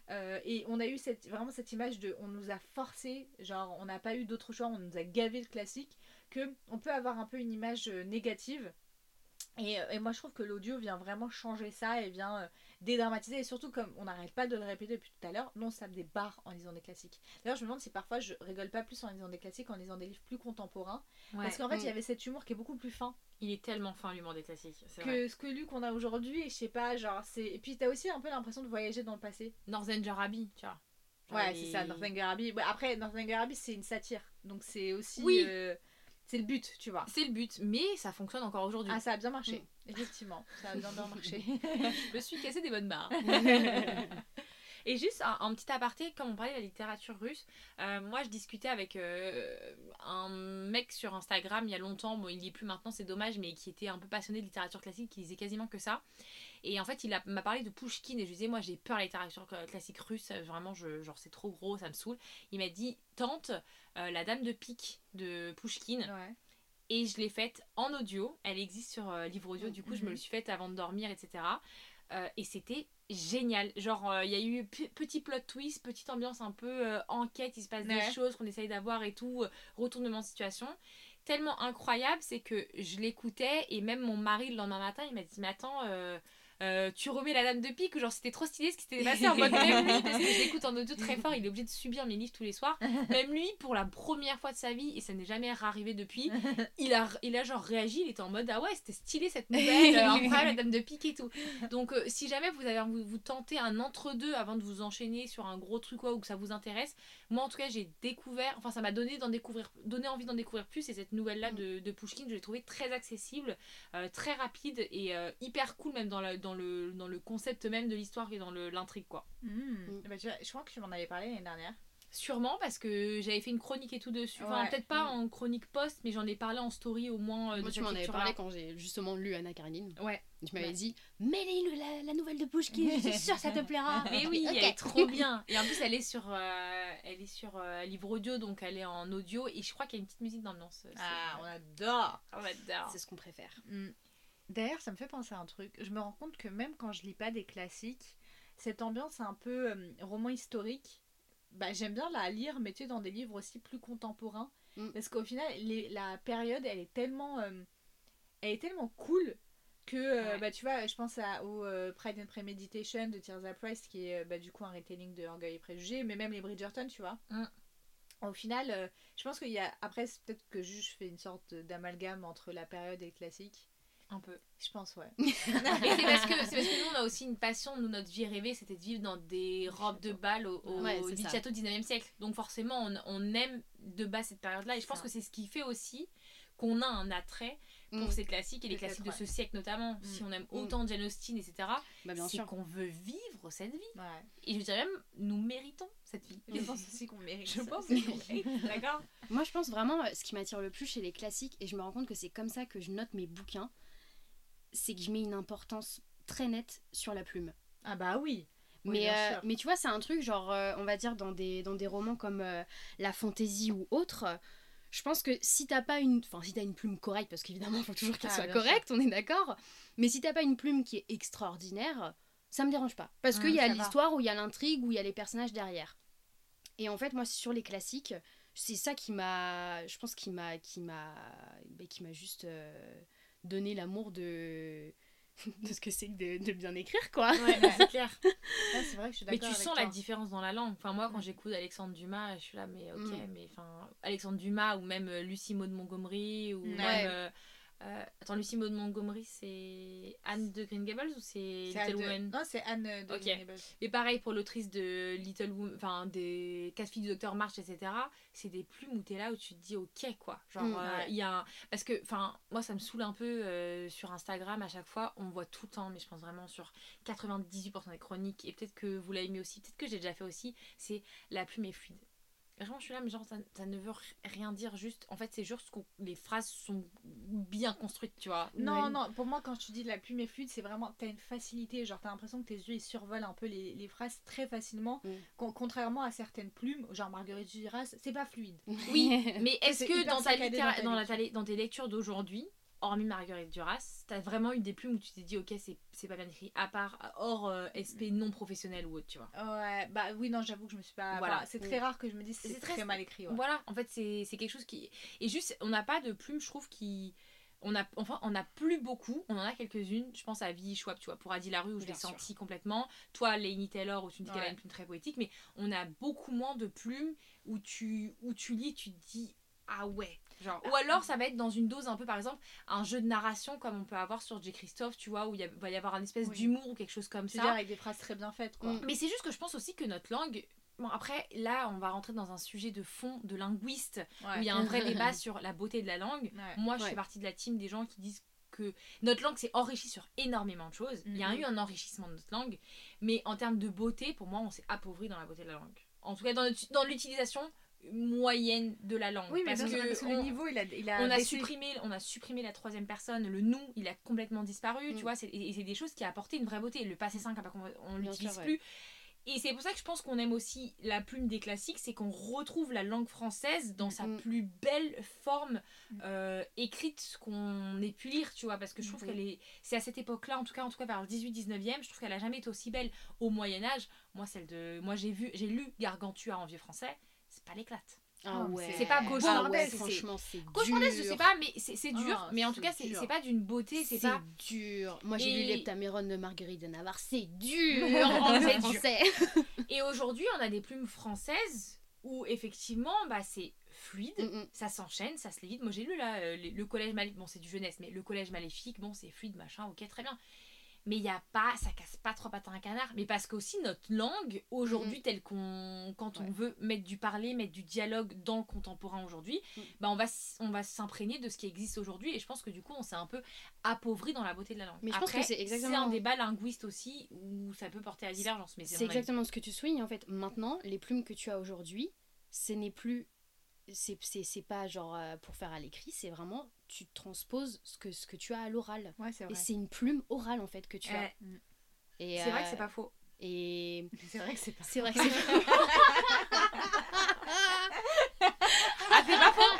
euh, et on a eu cette, vraiment cette image de on nous a forcé, genre on n'a pas eu d'autre choix, on nous a gavé le classique que on peut avoir un peu une image euh, négative. Et, euh, et moi, je trouve que l'audio vient vraiment changer ça et vient dédramatiser. Et surtout, comme on n'arrête pas de le répéter depuis tout à l'heure, non, ça me des barres en lisant des classiques. D'ailleurs, je me demande si parfois je rigole pas plus en lisant des classiques qu'en lisant des livres plus contemporains. Parce qu'en fait, Mm. il y avait cet humour qui est beaucoup plus fin Il est tellement fin l'humour des classiques. Vrai. que ce que lu qu'on a aujourd'hui. Et je sais pas, genre, c'est. Et puis, t'as aussi un peu l'impression de voyager dans le passé. Northern Arabi, tu vois. Ouais, les- c'est ça, Northern Arabi. Ouais, après, Northern Arabi, c'est une satire. Donc, c'est aussi. Oui. euh, c'est le but, tu vois. C'est le but, mais ça fonctionne encore aujourd'hui. Ah, ça a bien marché. Effectivement, ça a bien, bien marché. Je me suis cassé des bonnes barres. Et juste un, petit aparté, comme on parlait de la littérature russe, euh, moi je discutais avec euh, un mec sur Instagram il y a longtemps, bon il y est plus maintenant, c'est dommage, mais qui était un peu passionné de littérature classique, qui lisait quasiment que ça. Et en fait il m'a parlé de Pushkin et je lui disais moi j'ai peur de la littérature cla- classique russe, euh, vraiment je, genre c'est trop gros, ça me saoule. Il m'a dit tente euh, la dame de pique de Pushkin Ouais. Et je l'ai faite en audio. Elle existe sur euh, livre audio, du coup, je me Mhm. le suis faite avant de dormir, etc. Euh, et c'était génial. Genre, euh, il y a eu petit plot twist, petite ambiance un peu enquête, il se passe Ouais. des choses qu'on essaye d'avoir et tout, retournement de situation. Tellement incroyable, c'est que je l'écoutais et même mon mari le lendemain matin, il m'a dit Mais attends, euh, euh, tu remets la dame de pique, genre c'était trop stylé ce qui s'était passé en mode même lui, parce que je l'écoute en audio très fort, il est obligé de subir mes livres tous les soirs. Même lui, pour la première fois de sa vie, et ça n'est jamais arrivé depuis, il a, il a genre réagi, il était en mode ah ouais, c'était stylé cette nouvelle, euh, incroyable, la dame de pique et tout. Donc euh, si jamais vous avez vous, vous tentez un entre-deux avant de vous enchaîner sur un gros truc quoi, ou que ça vous intéresse, moi en tout cas j'ai découvert, enfin ça m'a donné, d'en découvrir, donné envie d'en découvrir plus, et cette nouvelle-là de, de Pushkin, je l'ai trouvée très accessible, très rapide et hyper cool même dans, la- dans, le, dans le concept même de l'histoire et dans le- l'intrigue quoi. Hmm. Bah, tu vois, je crois que tu m'en avais parlé l'année dernière. Sûrement parce que j'avais fait une chronique et tout dessus. Enfin, peut-être pas Mm. en chronique post, mais j'en ai parlé en story au moins. euh, Moi, tu m'en avais parlé quand j'ai justement lu Anna Karenine. Ouais. Tu m'avais Ouais. dit, mais lis la, la nouvelle de Pushkin, je suis sûre ça te plaira. Mais oui, Ok. elle est trop bien. Et en plus, elle est sur, euh, elle est sur euh, livre audio, donc elle est en audio. Et je crois qu'il y a une petite musique d'ambiance. C'est- Ah, on adore on adore. C'est ce qu'on préfère. Hmm. D'ailleurs, ça me fait penser à un truc. Je me rends compte que même quand je lis pas des classiques, cette ambiance un peu euh, roman historique, bah, j'aime bien la lire, mais tu sais, dans des livres aussi plus contemporains. Mm. Parce qu'au final, les- la période, elle est tellement, euh, elle est tellement cool que, euh, Ouais. bah, tu vois, je pense à, au Pride and Premeditation de Tirza Price, qui est bah, du coup un retelling de Orgueil et Préjugés, mais même les Bridgerton, tu vois. Mm. Au final, euh, je pense qu'il y a. Après, peut-être que je fais une sorte d'amalgame entre la période et le classique. Un peu. Je pense, ouais. Et c'est parce, que, c'est parce que nous, on a aussi une passion. Nous, notre vie rêvée, c'était de vivre dans des robes de bal au, au Ouais, château 19e siècle. Donc, forcément, on, on aime de base cette période-là. Et je pense Ça. que c'est ce qui fait aussi qu'on a un attrait pour Mm. ces classiques et les classiques de ce siècle notamment. Si on aime Mm. autant Jane Austen, etc., Bah, bien c'est sûr. qu'on veut vivre cette vie. Ouais. Et je dirais même, nous méritons cette vie. Je pense aussi qu'on mérite. Je ça. pense aussi qu'on mérite, d'accord? Moi, je pense vraiment, euh, ce qui m'attire le plus chez les classiques, et je me rends compte que c'est comme ça que je note mes bouquins, c'est que je mets une importance très nette sur la plume. Ah bah oui. Oui, mais, euh, mais tu vois, c'est un truc, genre, euh, on va dire, dans des, dans des romans comme euh, La Fantaisie ou autre, je pense que si t'as pas une. Enfin, si t'as une plume correcte, parce qu'évidemment, il faut toujours qu'elle Ah, soit correcte, on est d'accord. Mais si t'as pas une plume qui est extraordinaire, ça me dérange pas. Parce qu'il y a l'histoire, où il y a l'intrigue, où il y a les personnages derrière. Et en fait, moi, sur les classiques, c'est ça qui m'a. Je pense qui m'a. Qui m'a. bah, qui m'a juste donné l'amour de. de ce que c'est que de, de bien écrire, quoi. Ouais, c'est clair. C'est vrai que je suis Mais tu avec sens toi. la différence dans la langue. Enfin, moi, quand j'écoute Alexandre Dumas, je suis là, mais ok, Mm. mais enfin, Alexandre Dumas ou même euh, Lucie Maud Montgomery ou Ouais. même. euh, euh, attends, Lucie Maud Montgomery, c'est Anne de Green Gables ou c'est Little de- Women Non, c'est Anne de. Green Gables. Et pareil pour l'autrice de Little Women, enfin des quatre filles du docteur March, etc. C'est des plumes où t'es là où tu te dis ok quoi. Genre Mm, euh, ouais. il y a un... parce que enfin moi ça me saoule un peu euh, sur Instagram à chaque fois on voit tout le temps mais je pense vraiment sur 98% des chroniques et peut-être que vous l'avez mis aussi, peut-être que j'ai déjà fait aussi. C'est la plume est fluide. Vraiment, je suis là, mais genre, ça, ça ne veut rien dire, juste. En fait, c'est juste que les phrases sont bien construites, tu vois. Non, Ouais. non, pour moi, quand tu dis la plume est fluide, c'est vraiment. T'as une facilité. Genre, t'as l'impression que tes yeux ils survolent un peu les, les phrases très facilement. Mm. Con- contrairement à certaines plumes, genre Marguerite Duras, c'est pas fluide. Oui, mais est-ce que dans, ta dans ta dans, ta- dans tes lectures d'aujourd'hui, hormis Marguerite Duras, t'as vraiment eu des plumes où tu t'es dit, ok, c'est c'est pas bien écrit, à part hors euh, SP non professionnel ou autre, tu vois. Ouais, bah oui, non, j'avoue que je me suis pas. Voilà. c'est très rare que je me dise C'est très- très, mal écrit. ouais. Voilà, en fait, c'est quelque chose qui. Et juste, on n'a pas de plume, je trouve, qui. On a, enfin, on a plus beaucoup, on en a quelques-unes. Je pense à Vie Schwab, tu vois, pour Adi Larue, où je l'ai senti complètement. Toi, Lainey Taylor, où tu me dis qu'elle a une plume très poétique, mais on a beaucoup moins de plumes où tu, où tu lis, tu te dis, ah ouais. Genre, ou alors ça va être dans une dose un peu, par exemple, un jeu de narration comme on peut avoir sur J. Christophe, tu vois, où il va y avoir un espèce Oui. d'humour ou quelque chose comme Tu ça. veux dire avec des phrases très bien faites, quoi. Mm. Mais c'est juste que je pense aussi que notre langue. Bon, après, là, on va rentrer dans un sujet de fond, de linguiste, où il y a un vrai débat sur la beauté de la langue. Ouais. Moi, je Ouais. fais partie de la team des gens qui disent que notre langue s'est enrichie sur énormément de choses. Il y a Mhm. eu un enrichissement de notre langue, mais en termes de beauté, pour moi, on s'est appauvri dans la beauté de la langue. En tout cas, dans, dans l'utilisation moyenne de la langue. Oui, mais parce, que parce que on- le niveau, il a, il a on a supprimé on a supprimé la troisième personne le nous il a complètement disparu Mm. tu vois c'est- et et c'est des choses qui a apporté une vraie beauté le passé 5 on Bien l'utilise ouais. plus et c'est pour ça que je pense qu'on aime aussi la plume des classiques c'est qu'on retrouve la langue française dans sa Mm. plus belle forme Mm. euh, écrite qu'on ait pu lire tu vois parce que je trouve qu'elle est c'est à cette époque là en tout cas en tout cas vers le 18 19e je trouve qu'elle a jamais été aussi belle au Moyen Âge moi celle de moi j'ai vu j'ai lu Gargantua en vieux français pas l'éclate Ah Oh, ouais. c'est pas Ah cauchemardesque, ouais, c'est- franchement, c'est Cauchemardesque, je dur. sais pas, mais c'est c'est dur. Ah, mais en tout cas, c'est dur. c'est pas d'une beauté, c'est pas. dur. Moi, j'ai Et- lu l'Heptaméron de Marguerite de Navarre. C'est dur C'est en dur. français. Et aujourd'hui, on a des plumes françaises où effectivement, bah, c'est fluide. Mm. Ça s'enchaîne, ça se lit vite. Moi j'ai lu là euh, le collège maléfique, bon c'est du jeunesse, mais le collège maléfique, bon c'est fluide, machin, ok, très bien. Mais il y a pas, ça casse pas trois pattes à un canard. Mais parce qu'aussi notre langue, aujourd'hui, telle qu'on. Quand on veut mettre du parler, mettre du dialogue dans le contemporain aujourd'hui, Mm. bah on va, on va s'imprégner de ce qui existe aujourd'hui. Et je pense que du coup, on s'est un peu appauvri dans la beauté de la langue. Mais je pense Après, que c'est exactement- un débat linguiste aussi où ça peut porter à divergence. Mais C'est avis. exactement ce que tu soulignes. En fait, maintenant, les plumes que tu as aujourd'hui, ce n'est plus. C'est c'est- c'est pas genre euh, pour faire à l'écrit, c'est vraiment. Tu transposes ce que, ce que tu as à l'oral. Ouais, c'est Et c'est une plume orale en fait que tu as. Et, C'est vrai que euh, c'est pas faux. Et C'est vrai que c'est pas. c'est vrai que c'est Ah, c'est pas faux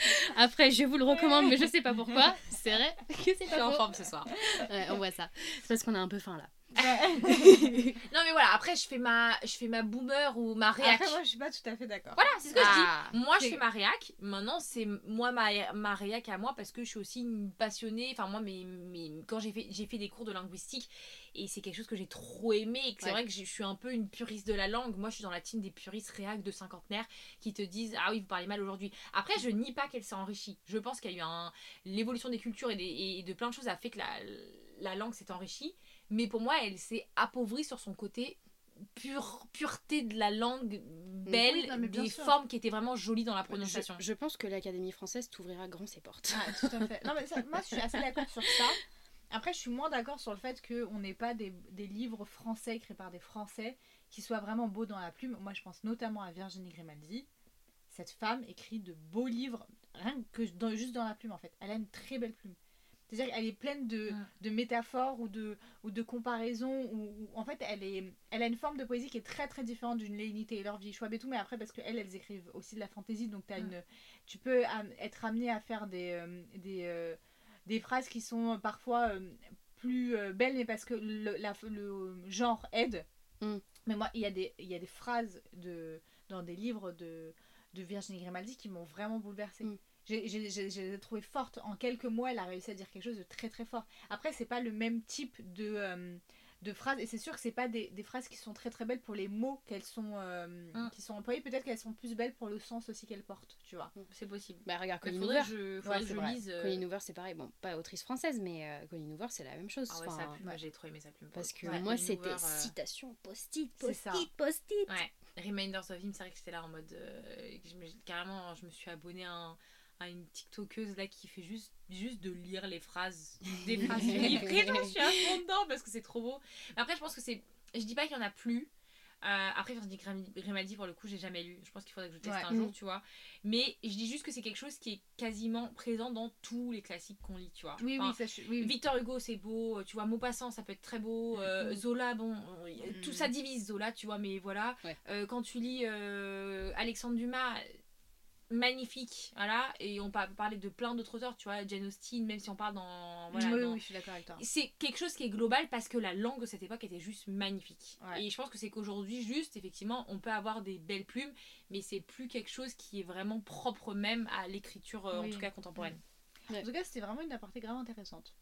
Après, je vous le recommande, mais je sais pas pourquoi. C'est vrai que c'est Je suis en pas faux. forme ce soir. Ouais, on voit ça. C'est parce qu'on a un peu faim là. Non mais voilà, après je fais ma, je fais ma boomer ou ma réac. Après, moi, je suis pas tout à fait d'accord. Voilà, c'est ce que je Ah. dis. Moi je C'est- fais ma réac. Maintenant c'est moi ma, ma réac à moi parce que je suis aussi une passionnée. Enfin moi, mais, mais quand j'ai fait, j'ai fait des cours de linguistique et c'est quelque chose que j'ai trop aimé et que c'est Ouais. vrai que je suis un peu une puriste de la langue. Moi je suis dans la team des puristes réac de cinquantenaires qui te disent ah oui vous parlez mal aujourd'hui. Après je nie pas qu'elle s'est enrichie. Je pense qu'il y a eu un l'évolution des cultures et, des- et de plein de choses a fait que la, la langue s'est enrichie. Mais pour moi elle s'est appauvrie sur son côté pure pureté de la langue belle, Oui, non, des sûr. formes qui étaient vraiment jolies dans la prononciation. je pense que l'Académie française t'ouvrira grand ses portes. Ah, tout à fait. Non, mais ça, moi, je suis assez d'accord sur ça. Après, je suis moins d'accord sur le fait qu'on n'ait pas des, des livres français écrits par des Français qui soient vraiment beaux dans la plume. Moi, je pense notamment à Virginie Grimaldi. Cette femme écrit de beaux livres, rien que dans- juste dans la plume, en fait. Elle a une très belle plume. C'est-à-dire qu'elle est pleine de, de métaphores ou de, ou de comparaisons. Ou, ou- en fait, elle, est, elle a une forme de poésie qui est très très différente d'une Léonie Taylor, Vie Schwab et tout. Mais après, parce qu'elles, elles écrivent aussi de la fantaisie. Donc, Mm. une, tu peux être amené à faire des, euh, des, euh, des phrases qui sont parfois euh, plus euh, belles, mais parce que le, la- le genre aide. Mm. Mais moi, il y, a des- il y a des phrases de, dans des livres de, de Virginie Grimaldi qui m'ont vraiment bouleversée. Mm. J'ai- trouvées fortes. En quelques mois, elle a réussi à dire quelque chose de très très fort. Après, c'est pas le même type de, euh, de phrases. Et c'est sûr que c'est pas des, des phrases qui sont très très belles pour les mots qu'elles sont, euh, Mm. qui sont employés. Peut-être qu'elles sont plus belles pour le sens aussi qu'elles portent, tu vois. C'est possible. Bah regarde Colleen Hoover. je, Ouais, lise. euh, Colleen Hoover, c'est pareil. Bon, pas autrice française, mais euh, Colleen Hoover, c'est la même chose. Ah ouais, Enfin, j'ai trop aimé sa plume. Parce que moi, c'était euh, citation, post-it, post-it, post-it. Ouais, Reminders of Him, c'est vrai que c'était là en mode. euh, que je me- carrément, je me suis abonnée à, un- à une TikTokeuse là qui fait juste, juste de lire les phrases, des phrases du livre. Et je suis à fond dedans parce que c'est trop beau. Mais après, je pense que c'est. Je dis pas qu'il y en a plus. Euh, après, Virginie Grim- Grimaldi, pour le coup, j'ai jamais lu. Je pense qu'il faudrait que je teste Ouais. un jour, Mm. tu vois. Mais je dis juste que c'est quelque chose qui est quasiment présent dans tous les classiques qu'on lit, tu vois. Oui, Enfin, oui, ça, je- oui, oui. Victor Hugo, c'est beau, tu vois, Maupassant, ça peut être très beau, euh, Mm. Zola, bon, euh, tout Mm. ça divise Zola, tu vois, mais voilà. Ouais. Euh, quand tu lis euh, Alexandre Dumas, magnifique, voilà, et on peut parler de plein d'autres auteurs, tu vois, Jane Austen, même si on parle dans. Voilà, oui, dans- oui, je suis d'accord avec toi. C'est quelque chose qui est global parce que la langue de cette époque était juste magnifique. Ouais. Et je pense que c'est qu'aujourd'hui, juste, effectivement, on peut avoir des belles plumes, mais c'est plus quelque chose qui est vraiment propre même à l'écriture, euh, Oui. en tout cas contemporaine. Ouais. En tout cas, c'était vraiment une aparté grave intéressante.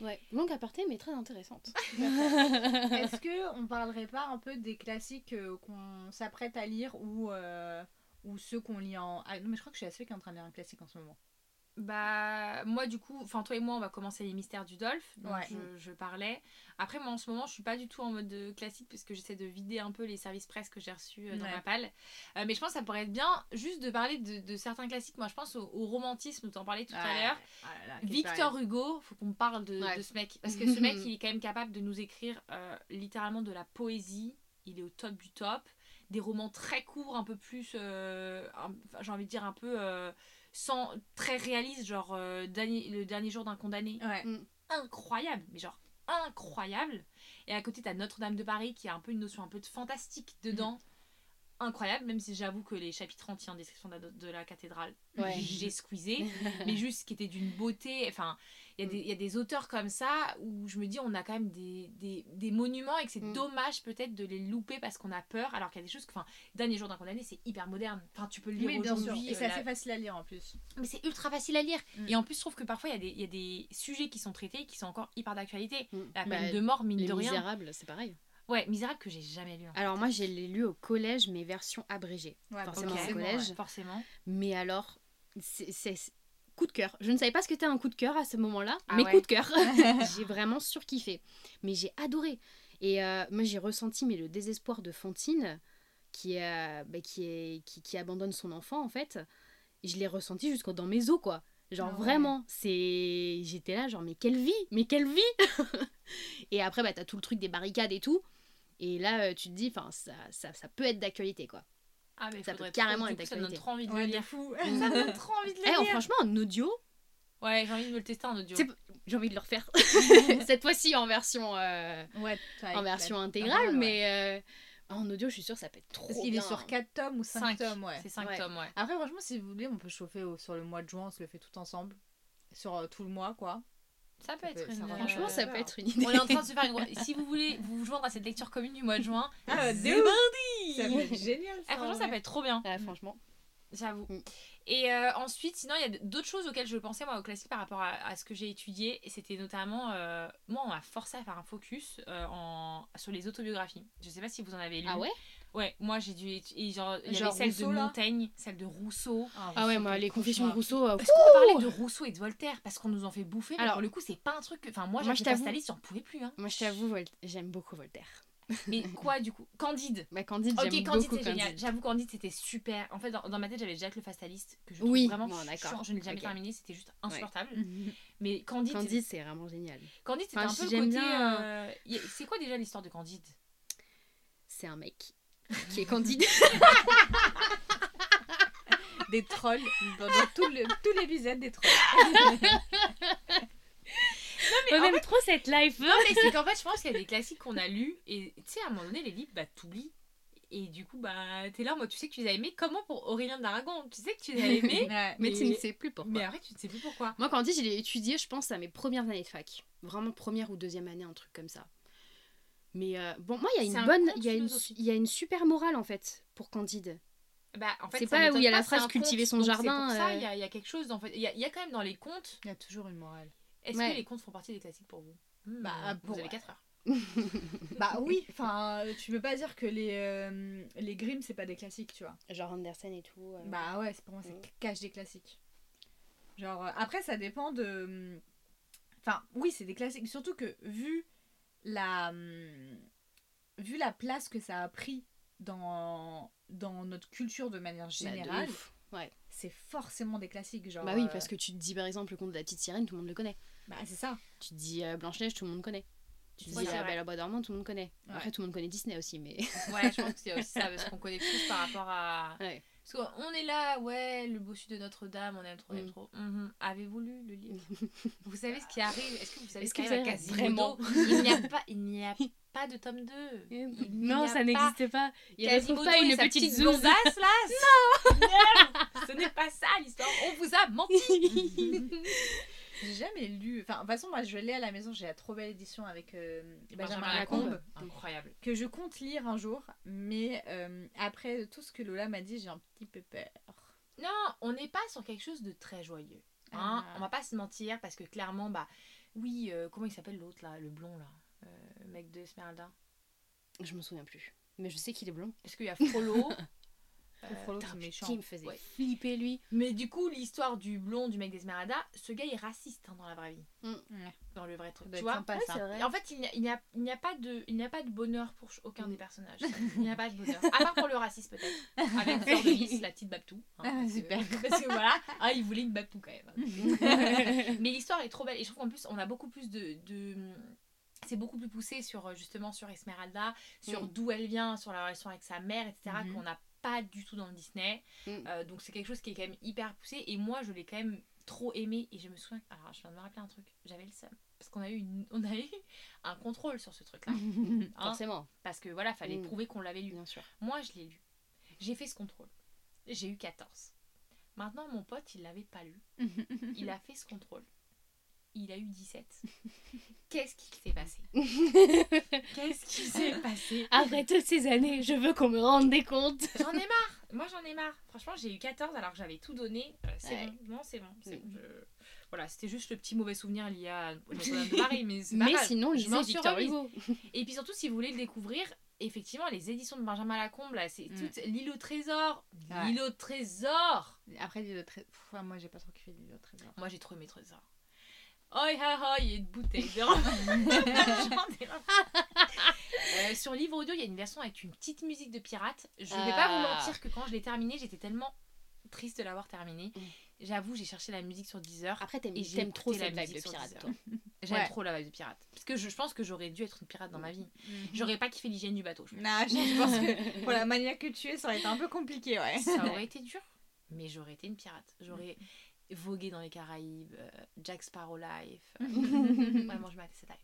Ouais, longue aparté, mais très intéressante. Est-ce que on parlerait pas un peu des classiques euh, qu'on s'apprête à lire ou, euh, ou ceux qu'on lit en. Ah non, mais je crois que je suis assez qui est en train de lire un classique en ce moment. Bah, moi, du coup, enfin, toi et moi, on va commencer les mystères du Dolph. Donc, Ouais. je, je parlais. Après, moi, en ce moment, je suis pas du tout en mode de classique parce que j'essaie de vider un peu les services presse que j'ai reçus euh, dans Ouais. ma palle. Euh, mais je pense que ça pourrait être bien juste de parler de, de certains classiques. Moi, je pense au, au romantisme, dont on parlait tout à l'heure. Ah Victor période. Hugo, faut qu'on parle de, ce mec. Parce que ce mec, il est quand même capable de nous écrire euh, littéralement de la poésie. Il est au top du top. Des romans très courts, un peu plus. euh, J'ai envie de dire un peu. euh, sans, très réaliste, genre euh, dernier- Le dernier jour d'un condamné. Ouais. Incroyable, mais genre incroyable. Et à côté, t'as Notre-Dame de Paris qui a un peu une notion un peu de fantastique dedans. Incroyable, même si j'avoue que les chapitres entiers en description de la, de la cathédrale, Ouais. j'ai squeezé mais juste qui était d'une beauté. Enfin, il y, a des- il y a des auteurs comme ça où je me dis on a quand même des, des, des monuments et que c'est Mm. dommage peut-être de les louper parce qu'on a peur, alors qu'il y a des choses que, enfin, Dernier jour d'un condamné, c'est hyper moderne. Enfin, tu peux le lire Oui, aujourd'hui. Et c'est euh, assez la- facile à lire en plus. Mais c'est ultra facile à lire. Mm. Et en plus, je trouve que parfois il y, a des- il y a des sujets qui sont traités qui sont encore hyper d'actualité. Mm. La Bah, peine de mort, mine Les de rien. C'est pareil. Ouais, Misérable que j'ai jamais lu. en fait. Alors moi, j'ai lu au collège, mais version abrégée. Ouais, Forcément, au collège. Forcément. Mais alors, c'est coup de cœur. Je ne savais pas ce que c'était un coup de cœur à ce moment-là, Ah mais ouais. coup de cœur. j'ai vraiment surkiffé. Mais j'ai adoré. Et euh, moi, j'ai ressenti mais le désespoir de Fantine, qui, euh, bah, qui, est, qui, qui abandonne son enfant, en fait. Et je l'ai ressenti jusqu'au dans mes os, quoi. Genre Ah ouais. vraiment, c'est... J'étais là, genre, mais quelle vie Mais quelle vie Et après, bah, t'as tout le truc des barricades et tout. Et là, euh, tu te dis, enfin, ça, ça, ça peut être d'actualité, quoi. Ah, mais Ça peut carrément être coup, Ça donne d'actualité. trop envie de Ouais, le lire. fou. Ça donne trop envie de le Eh, oh, lire. franchement, en audio, Ouais, j'ai envie de me le tester en audio. J'ai envie de le refaire. Cette fois-ci en version, euh, Ouais, en version intégrale, ouais. mais euh, en audio, je suis sûre, ça peut être trop Parce qu'il est sur 4 tomes ou 5, Cinq. tomes, ouais. C'est 5 Ouais. tomes, ouais. Après, franchement, si vous voulez, on peut chauffer au- sur le mois de juin, on se le fait tout ensemble. Sur euh, tout le mois, quoi. Ça peut Ça être une. Franchement, ça peut être une idée. On est en train de se faire une. Si vous voulez vous joindre à cette lecture commune du mois de juin, Ah, c'est Ça peut être génial, ça. Ah, franchement, ça peut être trop bien, Ah, franchement. j'avoue. Mm. Et euh, ensuite, sinon, il y a d'autres choses auxquelles je pensais, moi, au classique par rapport à, à ce que j'ai étudié. Et c'était notamment. euh, moi, on m'a forcé à faire un focus euh, en... sur les autobiographies. Je sais pas si vous en avez lu. Ah ouais? Ouais, moi, j'ai dû. Et genre, il y Genre avait celle Rousseau, de Montaigne, celle de Rousseau. Ah ouais, moi, les confessions de Rousseau. euh, Est-ce qu'on parler de Rousseau et de Voltaire Parce qu'on nous en fait bouffer, mais Alors- pour le coup, c'est pas un truc. que- Enfin, moi, Moi, je t'avoue- j'en pouvais plus. Hein. Moi, je t'avoue, Vol- j'aime beaucoup Voltaire. Mais quoi, du coup? Candide. Bah, Candide, Ok, j'aime Candide, beaucoup c'est génial. Candide. J'avoue, Candide, c'était super. En fait, dans, dans ma tête, j'avais Jack le Fataliste, que je trouve Oui, vraiment bon, chiant. Je ne l'ai jamais terminé, c'était juste insupportable. Mais Candide, Candide, c'est vraiment génial. Candide c'était Enfin, un peu le côté. bien, euh, a- C'est quoi déjà l'histoire de Candide? C'est un mec qui est Candide. Des trolls. Dans, dans tout le- tout l'épisode, des trolls. mais On aime trop cette life. Non, mais c'est qu'en fait, je pense qu'il y a des classiques qu'on a lus et tu sais, à un moment donné, les livres, bah, t'oublies. Et du coup, bah, t'es là, moi, tu sais que tu les as aimés. Comment pour Aurélien d'Aragon? Tu sais que tu les as aimés, Ouais. Mais Mais- tu ne sais plus pourquoi. mais après, tu ne sais plus pourquoi. Moi, Candide, je l'ai étudié, je pense, à mes premières années de fac. Vraiment première ou deuxième année, un truc comme ça. Mais euh, bon, moi, il y a une un bonne, il y a une, y a une super morale en fait pour Candide. Bah, en fait, C'est pas où il y a la phrase cultiver son jardin, C'est pour ça, euh. il y, a, il y a quelque chose. En fait, il y a, il y a quand même dans les contes. Il y a toujours une morale. Est-ce Ouais. que les contes font partie des classiques pour vous? Hmm, Bah, vous pour- avez 4 heures. Bah oui, enfin, euh, tu peux pas dire que les, euh, les Grimm, c'est pas des classiques, tu vois. Genre Andersen et tout. euh. Bah ouais, c'est pour moi, c'est Mm. cache des classiques. Genre, euh, après, ça dépend de. hum, Enfin, oui, c'est des classiques. Surtout que, vu la. hum, Vu la place que ça a pris dans, dans notre culture de manière Bah, de générale. Ouais. c'est forcément des classiques. Genre, Bah oui, euh, parce que tu te dis par exemple le conte de la petite sirène, tout le monde le connaît. Bah, c'est ça. Tu te dis euh, Blanche-Neige, tout le monde connaît. Tu te dis La vrai. Belle au bois dormant, tout le monde connaît. Ouais. Après, tout le monde connaît Disney aussi, mais. Ouais, je pense que c'est aussi ça, parce qu'on connaît plus par rapport à. Ouais. Parce qu'on est là, ouais, le bossu de Notre-Dame, on aime trop, on aime Mm. trop. Mhm. Avez-vous lu le livre? Vous savez ce qui arrive? Est-ce que vous savez ce qui arrive à Quasimodo? Il n'y a pas, il n'y a pas de tome 2. non, ça n'existe pas. Il Quasimodo retrouve pas une petite blondasse là Non Non Ce n'est pas ça l'histoire, on vous a menti J'ai jamais lu. Enfin, de toute façon, moi, je l'ai à la maison. J'ai la trop belle édition avec euh, Benjamin, Benjamin Lacombe. Lacombe. Incroyable. que je compte lire un jour, mais euh, après tout ce que Lola m'a dit, j'ai un petit peu peur. Non, on n'est pas sur quelque chose de très joyeux. Hein, Ah. On va pas se mentir parce que clairement, bah oui, euh, comment il s'appelle l'autre là, le blond là, euh, mec de Esmeralda. Je me souviens plus. Mais je sais qu'il est blond. Est-ce qu'il y a Frollo? Euh, méchant. Qui me faisait Ouais. flipper lui. Mais du coup, l'histoire du blond du mec d'Esmeralda, ce gars est raciste hein, dans la vraie vie, Ouais. dans le vrai truc. Tu vois sympa, ça. Et en fait, il n'y a, il n'y a, il n'y a pas de, il n'y a pas de bonheur pour aucun des personnages. Il n'y a pas de bonheur. À part pour le racisme peut-être. Avec Fleur de Lys, la petite Babtou. hein, Ah, que- super. parce que voilà, ah, il voulait une Babtou quand même. Mais l'histoire est trop belle. Et je trouve qu'en plus, on a beaucoup plus de... de- C'est beaucoup plus poussé sur justement sur Esmeralda, sur Mm. d'où elle vient, sur la relation avec sa mère, etc. Mhm. qu'on n'a pas du tout dans le Disney. Mm. Euh, donc c'est quelque chose qui est quand même hyper poussé. Et moi, je l'ai quand même trop aimé. Et je me souviens. Alors, je viens de me rappeler un truc. J'avais le seum. Parce qu'on a eu, une- on a eu un contrôle sur ce truc-là. Hein Forcément, Parce que voilà, fallait Mm. prouver qu'on l'avait lu. bien sûr. Moi, je l'ai lu. J'ai fait ce contrôle. J'ai eu 14. Maintenant, mon pote, il l'avait pas lu. Il a fait ce contrôle. Il a eu 17. Qu'est-ce qui s'est passé? Qu'est-ce qui s'est passé? Après toutes ces années, je veux qu'on me rende des comptes. J'en ai marre. Moi, j'en ai marre. Franchement, j'ai eu 14 alors que j'avais tout donné. Euh, c'est Ouais. bon. Non, c'est bon. c'est Mm. bon. Je- Voilà, c'était juste le petit mauvais souvenir lié à de Paris. Mais, grave. sinon, Je m'en suis. Et puis surtout, si vous voulez le découvrir, effectivement, les éditions de Benjamin Lacombe, là, c'est Mm. tout l'île au trésor. Ouais. L'île au trésor. Après, l'île au trésor. Moi, j'ai pas trop kiffé l'île au trésor. Moi, j'ai trop aimé Trésor. Oi, ha, il y a une bouteille. Marre. Euh, sur livre audio, il y a une version avec une petite musique de pirate. Je vais pas vous Ah. mentir que quand je l'ai terminé, j'étais tellement triste de l'avoir terminé. Mm. J'avoue, j'ai cherché la musique sur Deezer. Après, t'aimes Et t'aimes trop écouté la cette vibe musique de pirate, toi. J'aime Ouais. trop la vibe de pirate. Parce que je, je pense que j'aurais dû être une pirate dans ma vie. Mhm. J'aurais pas kiffé l'hygiène du bateau. je pense. Non, je je pense que pour la manière que tu es, ça aurait été un peu compliqué, ouais. Ça aurait été dur, mais j'aurais été une pirate. J'aurais vogué dans les Caraïbes, euh, Jack Sparrow Life. Vraiment, je m'attends cette life.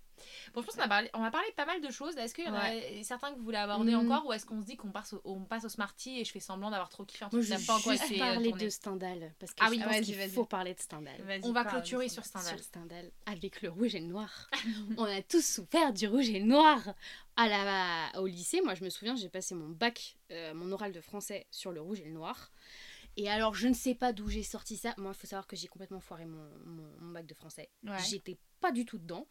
Bon, je pense qu'on a parlé, on a parlé de pas mal de choses. Est-ce qu'il y en a certains que vous voulez aborder Mm. encore ou est-ce qu'on se dit qu'on passe, au, on passe au Smarty et je fais semblant d'avoir trop kiffé un truc je que pas encore essayé, euh, parler tourner. de Stendhal. Parce que Ah je oui, pense vas-y, qu'il faut parler de Stendhal. On va clôturer sur Stendhal. Sur Stendhal, avec le rouge et le noir. On a tous souffert du rouge et le noir. À la, au lycée, moi je me souviens, j'ai passé mon bac, euh, mon oral de français sur le rouge et le noir. Et alors, je ne sais pas d'où j'ai sorti ça. Moi, il faut savoir que j'ai complètement foiré mon, mon, mon bac de français. Ouais. J'étais pas du tout dedans.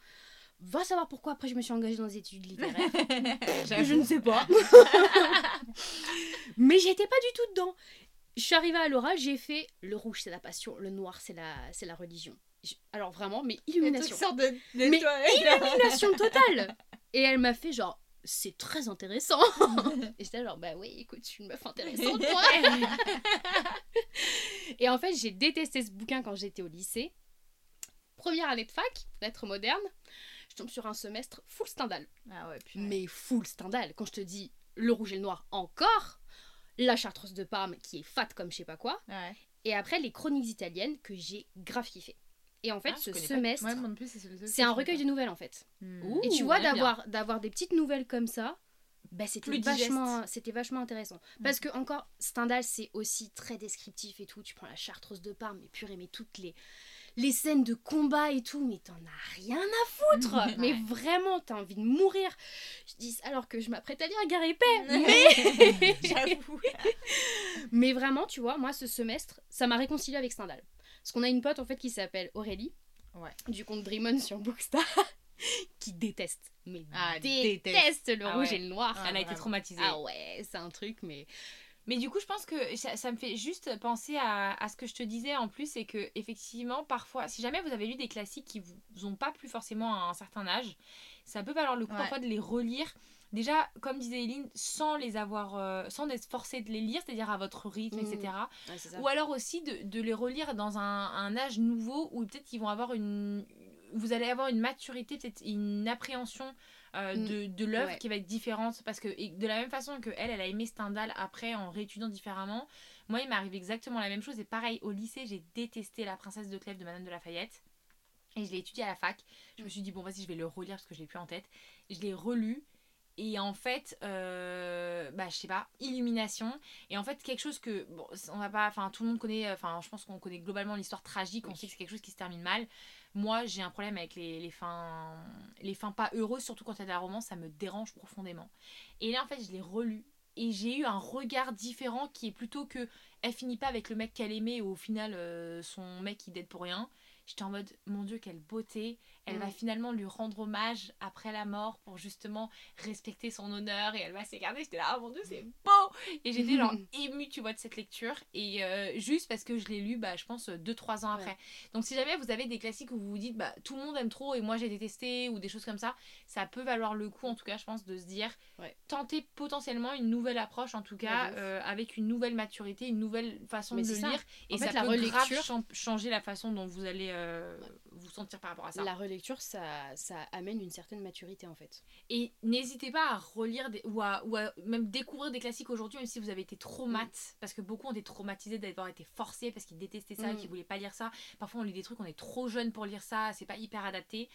Va savoir pourquoi après je me suis engagée dans des études littéraires. je ne sais pas. Mais j'étais pas du tout dedans. Je suis arrivée à l'oral, j'ai fait le rouge c'est la passion, le noir c'est la, c'est la religion. Je- Alors vraiment, mais illumination. trucs sortent de, de Mais. Illumination totale Et elle m'a fait genre, c'est très intéressant. Et j'étais genre, bah oui, écoute, je suis une meuf intéressante, moi. Et en fait, j'ai détesté ce bouquin quand j'étais au lycée. Première année de fac, lettres modernes, je tombe sur un semestre full Stendhal. Ah ouais, puis. Mais full Stendhal. Quand je te dis le rouge et le noir encore, la chartreuse de Parme qui est fat comme je sais pas quoi, Ouais. et après les chroniques italiennes que j'ai grave kiffé. Et en fait, Ah, ce semestre, Ouais, c'est un recueil de nouvelles en fait. Ouh. Et tu vois, d'avoir, d'avoir des petites nouvelles comme ça, bah, c'était, vachement, c'était vachement intéressant. Parce que, encore, Stendhal, c'est aussi très descriptif et tout. Tu prends la chartreuse de Parme, mais purée, mais toutes les, les scènes de combat et tout, mais t'en as rien à foutre. Mais Ouais. vraiment, t'as envie de mourir. Je dis, alors que je m'apprête à lire Gare épais. Mais... J'avoue. mais vraiment, tu vois, moi, ce semestre, ça m'a réconcilié avec Stendhal. Parce qu'on a une pote, en fait, qui s'appelle Aurélie, Ouais. du compte Dreamon sur Bookstar, qui déteste, mais Ah, déteste, déteste. le Ah rouge ouais. et le noir. Ah, Elle a été traumatisée. Ah ouais, c'est un truc, mais. Mais du coup, je pense que ça, ça me fait juste penser à, à ce que je te disais en plus, c'est que effectivement, parfois, si jamais vous avez lu des classiques qui vous ont pas plu forcément à un certain âge, ça peut valoir le coup Ouais. parfois de les relire. Déjà, comme disait Eline, sans les avoir, euh, sans être forcé de les lire, c'est-à-dire à votre rythme, Mhm. etc. Ouais. Ou alors aussi de, de les relire dans un, un âge nouveau où peut-être qu'ils vont avoir une. Vous allez avoir une maturité, peut-être une appréhension euh, Mm. de, de l'œuvre Ouais. qui va être différente. Parce que de la même façon que elle, elle a aimé Stendhal après en réétudiant différemment, moi il m'arrive exactement la même chose. Et pareil, au lycée, j'ai détesté La Princesse de Clèves de Madame de Lafayette. Et je l'ai étudié à la fac. Je me suis dit, bon, vas-y, je vais le relire parce que je l'ai plus en tête. Je l'ai relu. Et en fait, euh, bah, je sais pas, illumination. Et en fait, quelque chose que, bon, on va pas, enfin, tout le monde connaît, euh, enfin, je pense qu'on connaît globalement l'histoire tragique, on sait que c'est quelque chose qui se termine mal. Moi, j'ai un problème avec les, les fins, les fins pas heureuses, surtout quand il y a de la romance, ça me dérange profondément. Et là, en fait, je l'ai relu. et j'ai eu un regard différent qui est plutôt que elle finit pas avec le mec qu'elle aimait au final euh, son mec il dead pour rien. J'étais en mode mon dieu quelle beauté, elle va finalement lui rendre hommage après la mort pour justement respecter son honneur et elle va s'écarter. J'étais là ah mon dieu c'est beau et j'étais genre émue tu vois de cette lecture et euh, juste parce que je l'ai lu bah je pense 2-3 ans après. Donc si jamais vous avez des classiques où vous vous dites bah tout le monde aime trop et moi j'ai détesté ou des choses comme ça, ça peut valoir le coup en tout cas je pense de se dire Ouais. tenter potentiellement une nouvelle approche en tout cas euh, avec une nouvelle maturité, une nouvelle façon Mais de ça. lire et En ça fait, la peut grave changer la façon dont vous allez euh, vous sentir par rapport à ça. La relecture, ça, ça amène une certaine maturité en fait. Et n'hésitez pas à relire des, ou, à, ou à même découvrir des classiques aujourd'hui, même si vous avez été traumat. Parce que beaucoup ont été traumatisés d'avoir été forcés parce qu'ils détestaient ça et Mm. qu'ils voulaient pas lire ça. Parfois, on lit des trucs, on est trop jeune pour lire ça, c'est pas hyper adapté.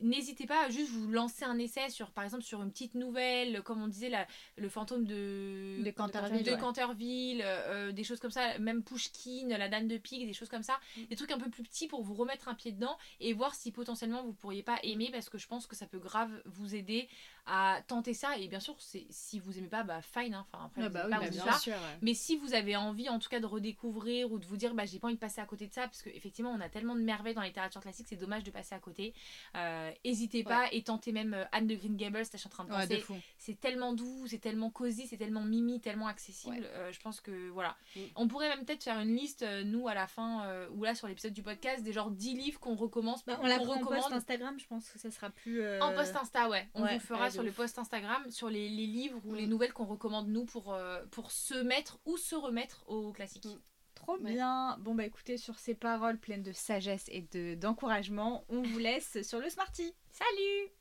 N'hésitez pas à juste vous lancer un essai sur, par exemple, sur une petite nouvelle, comme on disait, la- le fantôme de, De Canterville, de ouais. Canterville, euh, des choses comme ça, même Pushkin, la Dame de Pique, des choses comme ça, Mm. des trucs un peu plus petits pour vous remettre un pied dedans et voir si potentiellement vous pourriez pas aimer parce que je pense que ça peut grave vous aider à tenter ça et bien sûr c'est si vous aimez pas bah fine hein. enfin après Ah vous bah oui, pas bah bien sûr. ouais. mais si vous avez envie en tout cas de redécouvrir ou de vous dire bah j'ai pas envie de passer à côté de ça parce qu'effectivement on a tellement de merveilles dans la littérature classique c'est dommage de passer à côté euh, hésitez pas et tentez même euh, Anne de Green Gables je suis en train de Ouais, penser fou. c'est tellement doux, c'est tellement cosy, c'est tellement mimi, tellement accessible. euh, je pense que voilà. Mm. On pourrait même peut-être faire une liste, euh, nous, à la fin, euh, ou là sur l'épisode du podcast, des genre 10 livres qu'on recommence, Bah, on la qu'on prend en post recommande. Instagram, je pense que ça sera plus. euh, En post Insta, ouais. On ouais, vous fera sur le post Instagram, sur les, les livres ou les Mm. nouvelles qu'on recommande, nous, pour, euh, pour se mettre ou se remettre au classique. Mm. Trop Ouais. bien. Bon bah écoutez, sur ces paroles pleines de sagesse et de d'encouragement, on vous laisse sur le Smarty. Salut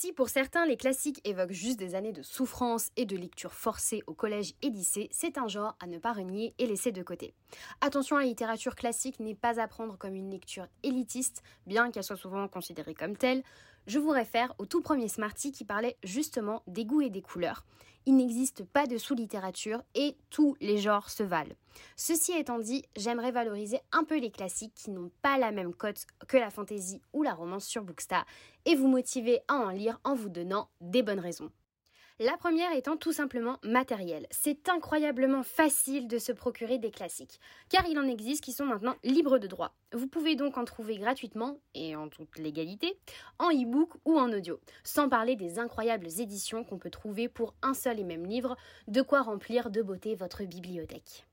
Si pour certains les classiques évoquent juste des années de souffrance et de lecture forcée au collège et lycée, c'est un genre à ne pas renier et laisser de côté. Attention, la littérature classique n'est pas à prendre comme une lecture élitiste, bien qu'elle soit souvent considérée comme telle. Je vous réfère au tout premier Smarty qui parlait justement des goûts et des couleurs. Il n'existe pas de sous-littérature et tous les genres se valent. Ceci étant dit, j'aimerais valoriser un peu les classiques qui n'ont pas la même cote que la fantasy ou la romance sur Bookstar et vous motiver à en lire en vous donnant des bonnes raisons. La première étant tout simplement matérielle. C'est incroyablement facile de se procurer des classiques, car il en existe qui sont maintenant libres de droit. Vous pouvez donc en trouver gratuitement, et en toute légalité, en e-book ou en audio, sans parler des incroyables éditions qu'on peut trouver pour un seul et même livre, de quoi remplir de beauté votre bibliothèque.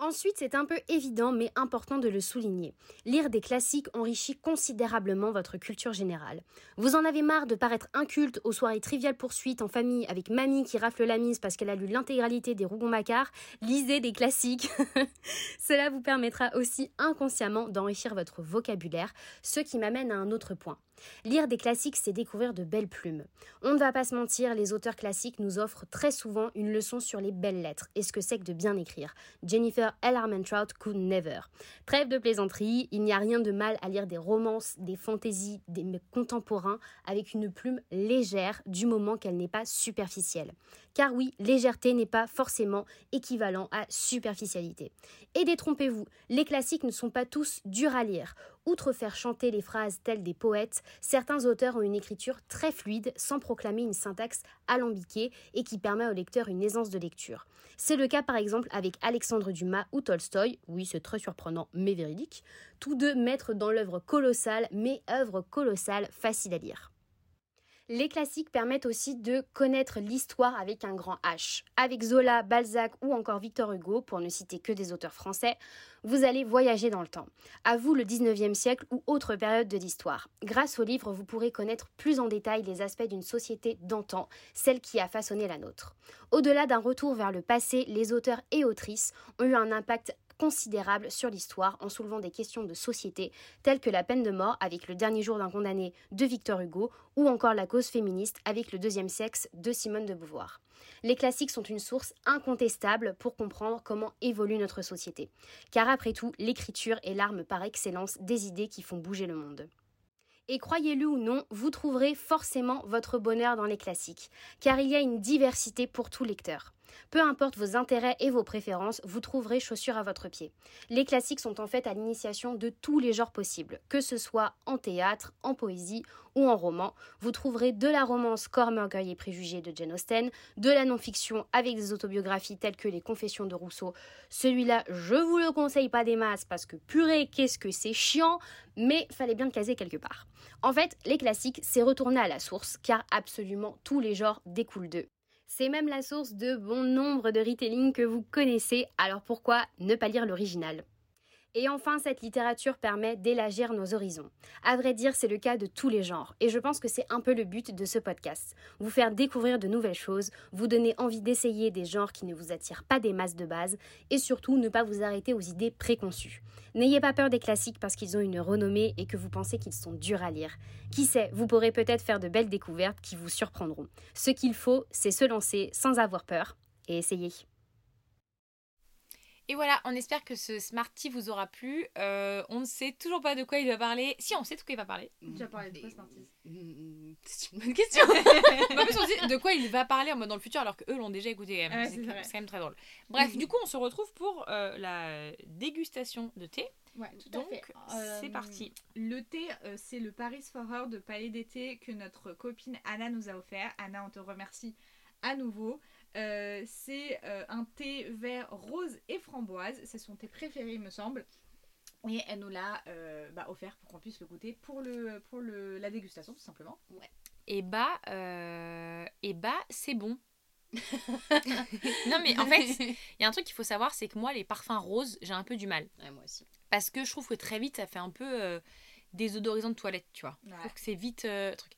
Ensuite, c'est un peu évident mais important de le souligner. Lire des classiques enrichit considérablement votre culture générale. Vous en avez marre de paraître inculte aux soirées triviales poursuites en famille avec mamie qui rafle la mise parce qu'elle a lu l'intégralité des Rougon-Macquart Lisez des classiques. Cela vous permettra aussi inconsciemment d'enrichir votre vocabulaire, ce qui m'amène à un autre point. Lire des classiques, c'est découvrir de belles plumes. On ne va pas se mentir, les auteurs classiques nous offrent très souvent une leçon sur les belles lettres et ce que c'est que de bien écrire. Jennifer L. Armentrout could never. Trêve de plaisanterie, il n'y a rien de mal à lire des romances, des fantaisies, des contemporains avec une plume légère du moment qu'elle n'est pas superficielle. Car oui, légèreté n'est pas forcément équivalent à superficialité. Et détrompez-vous, les classiques ne sont pas tous durs à lire. Outre faire chanter les phrases telles des poètes, certains auteurs ont une écriture très fluide sans proclamer une syntaxe alambiquée et qui permet au lecteur une aisance de lecture. C'est le cas par exemple avec Alexandre Dumas ou Tolstoï, oui c'est très surprenant mais véridique, tous deux maîtres dans l'œuvre colossale mais œuvre colossale facile à lire. Les classiques permettent aussi de connaître l'histoire avec un grand H. Avec Zola, Balzac ou encore Victor Hugo, pour ne citer que des auteurs français, vous allez voyager dans le temps. À vous le 19e siècle ou autre période de l'histoire. Grâce aux livres, vous pourrez connaître plus en détail les aspects d'une société d'antan, celle qui a façonné la nôtre. Au-delà d'un retour vers le passé, les auteurs et autrices ont eu un impact considérable sur l'histoire en soulevant des questions de société telles que la peine de mort avec le dernier jour d'un condamné de Victor Hugo ou encore la cause féministe avec le deuxième sexe de Simone de Beauvoir. Les classiques sont une source incontestable pour comprendre comment évolue notre société. Car après tout, l'écriture est l'arme par excellence des idées qui font bouger le monde. Et croyez-le ou non, vous trouverez forcément votre bonheur dans les classiques, car il y a une diversité pour tout lecteur. Peu importe vos intérêts et vos préférences, vous trouverez chaussures à votre pied. Les classiques sont en fait à l'initiation de tous les genres possibles, que ce soit en théâtre, en poésie ou en roman. Vous trouverez de la romance Corps, orgueil et préjugés de Jane Austen, de la non-fiction avec des autobiographies telles que Les Confessions de Rousseau. Celui-là, je vous le conseille pas des masses parce que purée, qu'est-ce que c'est chiant, mais fallait bien le caser quelque part. En fait, les classiques, c'est retourner à la source, car absolument tous les genres découlent d'eux. C'est même la source de bon nombre de retelling que vous connaissez, alors pourquoi ne pas lire l'original? Et enfin, cette littérature permet d'élargir nos horizons. À vrai dire, c'est le cas de tous les genres, et je pense que c'est un peu le but de ce podcast. Vous faire découvrir de nouvelles choses, vous donner envie d'essayer des genres qui ne vous attirent pas des masses de base, et surtout ne pas vous arrêter aux idées préconçues. N'ayez pas peur des classiques parce qu'ils ont une renommée et que vous pensez qu'ils sont durs à lire. Qui sait, vous pourrez peut-être faire de belles découvertes qui vous surprendront. Ce qu'il faut, c'est se lancer sans avoir peur et essayer. Et voilà, on espère que ce Smarty vous aura plu. Euh, on ne sait toujours pas de quoi il va parler. Si, on sait de quoi il va parler. Tu as parlé de quoi, Smarties Mm, C'est une bonne question. en plus, on sait de quoi il va parler en mode dans le futur alors qu'eux l'ont déjà écouté. Ouais, c'est quand même très drôle. Bref, du coup, on se retrouve pour euh, la dégustation de thé. Ouais, tout Donc, à fait. c'est Euh, parti. Le thé, euh, c'est le Paris for Her de Palais d'été que notre copine Anna nous a offert. Anna, on te remercie à nouveau. Euh, c'est euh, un thé vert rose et framboise. C'est son thé préféré, il me semble. Et elle nous l'a euh, bah, offert pour qu'on puisse le goûter pour, le, pour le, la dégustation, tout simplement. Et bah, et bah, c'est bon. non mais en fait, il y a un truc qu'il faut savoir, c'est que moi, les parfums roses, j'ai un peu du mal. Ouais, moi aussi. Parce que je trouve que très vite, ça fait un peu désodorisant de toilette, tu vois. Je Ouais. trouve que c'est vite truc.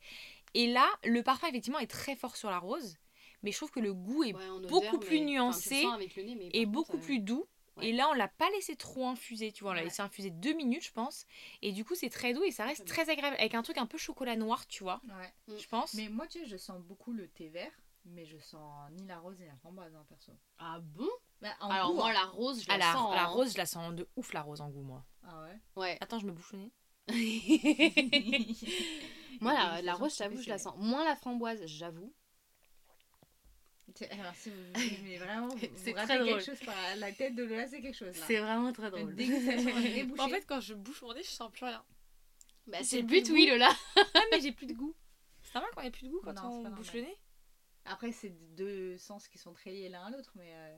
Et là, le parfum, effectivement, est très fort sur la rose. Mais je trouve que le goût est Ouais, en odeur, beaucoup plus mais- nuancé enfin, tu le sens avec le nez, mais et beaucoup contre, euh, plus doux. ouais. Et là, on l'a pas laissé trop infuser, tu vois. On l'a Ouais. laissé infuser deux minutes, je pense. Et du coup, c'est très doux et ça reste Très agréable. Avec un truc un peu chocolat noir, tu vois, Ouais. Mm. je pense. Mais moi, tu sais, je sens beaucoup le thé vert, mais je sens ni la rose ni la framboise, hein, perso. Ah bon? Bah, en Alors goût, moi hein. la rose, je Ah, la, la, sens. la hein. rose, je la sens de ouf, la rose en goût, moi. Ah ouais? Ouais. Attends, je me bouche le nez. Moi la, la rose, j'avoue, je la sens. Moins la framboise, j'avoue. C'est- Alors, si vous mais vraiment, vous, C'est vous quelque drôle. chose par la tête de Lola, c'est quelque chose là. vraiment très débouchée. En fait, quand je bouche mon nez, je sens plus rien. Bah, c'est le but, oui. Lola. Ah, mais j'ai plus de goût. C'est normal quand il n'y a plus de goût quand Non, c'est on bouche normal. le nez Après, c'est deux sens qui sont très liés l'un à l'autre, mais euh,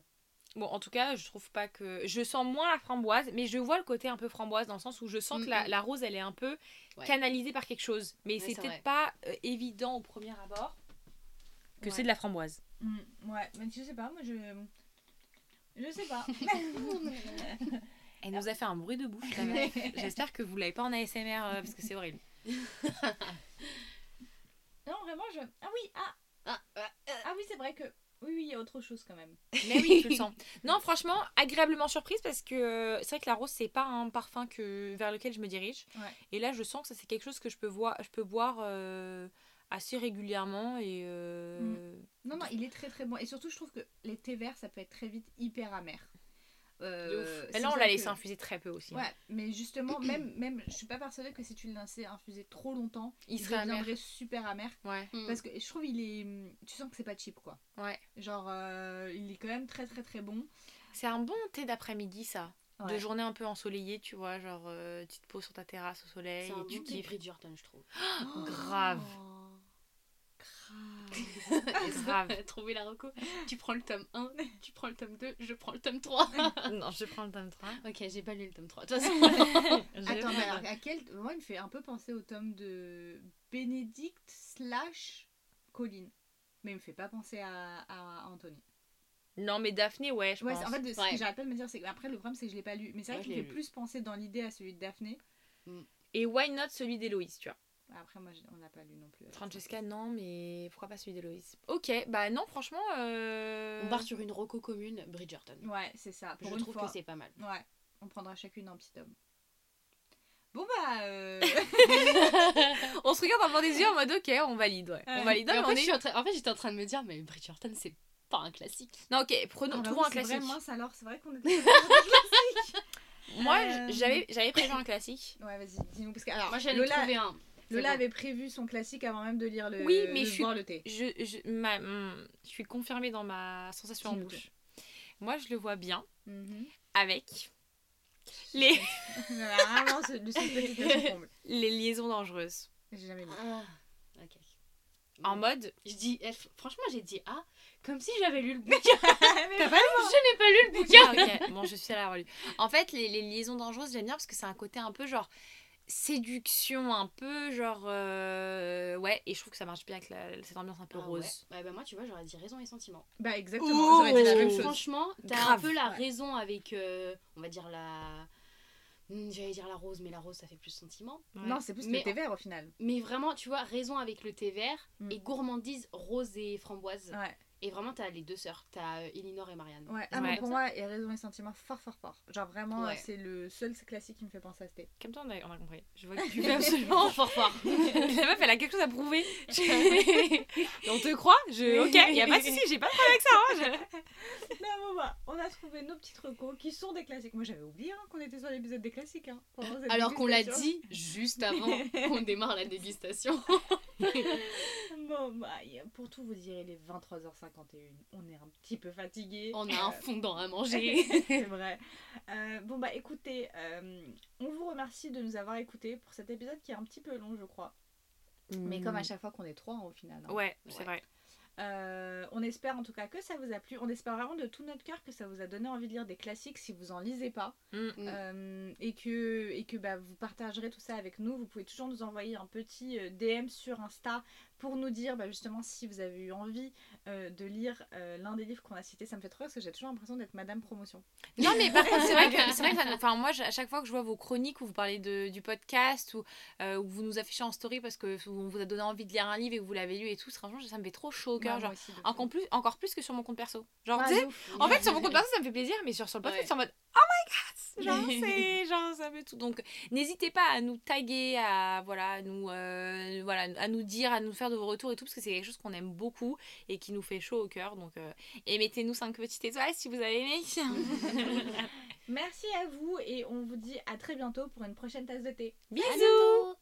Bon, en tout cas, je trouve pas que. Je sens moins la framboise, mais je vois le côté un peu framboise dans le sens où je sens que la, la rose, elle est un peu Ouais. canalisée par quelque chose. Mais Ouais, c'est c'est peut-être vrai. pas euh, évident au premier abord que Ouais. c'est de la framboise. mm, ouais, mais je sais pas, moi je. Je sais pas. Elle nous a fait un bruit de bouche. J'espère que vous l'avez pas en ASMR euh, parce que c'est horrible. non, vraiment, je. Ah oui, ah, Ah, ah, ah oui, c'est vrai que. Oui, oui, il y a autre chose quand même. Mais oui, tu le sens. Non, franchement, agréablement surprise parce que euh, c'est vrai que la rose, c'est pas un parfum que, vers lequel je me dirige. Ouais. Et là, je sens que ça, c'est quelque chose que je peux, voir, je peux boire euh, assez régulièrement. Et, euh, Non, non, il est très très bon. Et surtout, je trouve que les thés verts, ça peut être très vite hyper amer. Euh, c'est là, on l'a que- laissé infuser très peu aussi. hein. Ouais, mais justement, même, même, je suis pas persuadée que si tu le laissais infuser trop longtemps, Il serait amer. super amer. Ouais. Mm. Parce que je trouve il est, tu sens que c'est pas cheap quoi. Ouais. Genre, euh, il est quand même très très très bon. C'est un bon thé d'après-midi, ça. De journée un peu ensoleillée, tu vois. Genre, euh, tu te poses sur ta terrasse au soleil C'est un et tu bon kiffes. Bridgerton, je trouve. Grave. Grave. Trouver la reco. Tu prends le tome 1, tu prends le tome 2, je prends le tome 3. non, je prends le tome 3. ok, j'ai pas lu le tome 3. De toute façon. Attends, mais alors à quel. Moi, il me fait un peu penser au tome de Bénédicte slash Colline. Mais il me fait pas penser à, à Anthony. Non, mais Daphné, ouais, je Ouais, pense. c'est- en fait, ce Ouais. que j'arrête pas de me dire, c'est que après, le problème, c'est que je l'ai pas lu. Mais c'est vrai Moi, qu'il je me l'ai fait lu. plus penser dans l'idée à celui de Daphné. Et why not celui d'Héloïse, tu vois? Après, moi, on n'a pas lu non plus. Francesca, non, mais pourquoi pas celui d'Héloïse Ok, bah non, franchement. euh, On part sur une roco commune, Bridgerton. Ouais, c'est ça. Pour je trouve fois. que c'est pas mal. Ouais, on prendra chacune un petit tome. Bon bah, euh... On se regarde bas des yeux en mode ok, on valide, ouais. On valide, Mais mais en, on fait, je est. suis en train- en fait, j'étais en train de me dire, mais Bridgerton, c'est pas un classique. Non, ok, prenons, Ah bah trouvons un c'est vrai, classique. mince, alors, c'est vrai qu'on était. Moi, Euh, j'avais j'avais prévu un classique. ouais, vas-y, dis-nous parce que alors, Moi, j'allais Lola, trouver un. Lola bon. avait prévu son classique avant même de lire le, Oui, mais je suis- boire le thé. Je, je, ma- hum, je suis confirmée dans ma sensation en bouche. Moi, je le vois bien Mhm. avec les, Vraiment, ce- le à les liaisons dangereuses. J'ai jamais lu. Ah, ok. En mode, Je dis, franchement, j'ai dit ah, comme si j'avais lu le bouquin. T'as pas je n'ai pas lu le bouquin. Ah, ok, bon, je suis allée avoir lu. En fait, les, les liaisons dangereuses, j'aime bien parce que c'est un côté un peu genre séduction, un peu genre. euh, ouais, et je trouve que ça marche bien avec la- cette ambiance un peu Ah rose. ouais. Ouais, bah moi, tu vois, j'aurais dit raison et sentiment. Bah exactement, j'aurais dit la même chose. Franchement, t'as un peu la Ouais. raison avec, euh, on va dire la. Hmm, J'allais dire la rose, mais la rose, ça fait plus sentiment. Ouais. Non, c'est plus Mais le thé vert au final. Mais vraiment, tu vois, raison avec le thé vert Mm. et gourmandise rose et framboise. Ouais, et vraiment, t'as les deux sœurs, t'as euh, Elinor et Marianne. Ouais, ah, mais pour moi, il y a raison et sentiment fort, fort, fort. Genre vraiment, c'est le seul classique qui me fait penser à Sté. Comme toi, on a, compris. Je vois que tu veux absolument fort, fort. La meuf, elle a quelque chose à prouver. on te croit? Je... Ok, il n'y a pas de souci, j'ai pas de problème avec ça. Hein. Non, bon, bah, on a trouvé nos petits recos qui sont des classiques. Moi, j'avais oublié hein, qu'on était sur l'épisode des classiques. Hein. Alors qu'on l'a dit juste avant qu'on démarre la dégustation. bon, bah, pour tout, vous direz les 23h50 on est un petit peu fatigué. On a euh... un fondant à manger. c'est vrai. Euh, bon bah écoutez, euh, on vous remercie de nous avoir écoutés pour cet épisode qui est un petit peu long je crois. Mais comme à hmm. chaque fois qu'on est trois au final. Hein. Ouais, c'est vrai. Euh, on espère en tout cas que ça vous a plu. On espère vraiment de tout notre cœur que ça vous a donné envie de lire des classiques si vous en lisez pas. Hmm. Hmm. Et que, bah, vous partagerez tout ça avec nous. Vous pouvez toujours nous envoyer un petit DM sur Insta pour nous dire bah, justement si vous avez eu envie euh, de lire euh, l'un des livres qu'on a cités. Ça me fait trop rire parce que j'ai toujours l'impression d'être Madame Promotion. Non, mais par contre, c'est vrai que, c'est vrai que ça enfin, moi, à chaque fois que je vois vos chroniques où vous parlez de, du podcast ou euh, où vous nous affichez en story parce que on vous a donné envie de lire un livre et que vous l'avez lu et tout, franchement, ça me fait trop chaud au cœur. Ouais, genre, aussi, encore plus, encore plus que sur mon compte perso. Genre, Ah, en fait, sur mon compte perso, ça me fait plaisir, mais sur, sur le podcast, Ouais. c'est en mode Oh my god! Genre, c'est genre, ça fait tout. Donc, n'hésitez pas à nous taguer, à, voilà, à nous, euh, voilà, à nous dire, à nous faire de vos retours et tout, parce que c'est quelque chose qu'on aime beaucoup et qui nous fait chaud au cœur. Donc, euh, et mettez-nous 5 petites étoiles si vous avez aimé. Merci à vous et on vous dit à très bientôt pour une prochaine tasse de thé. Bisous!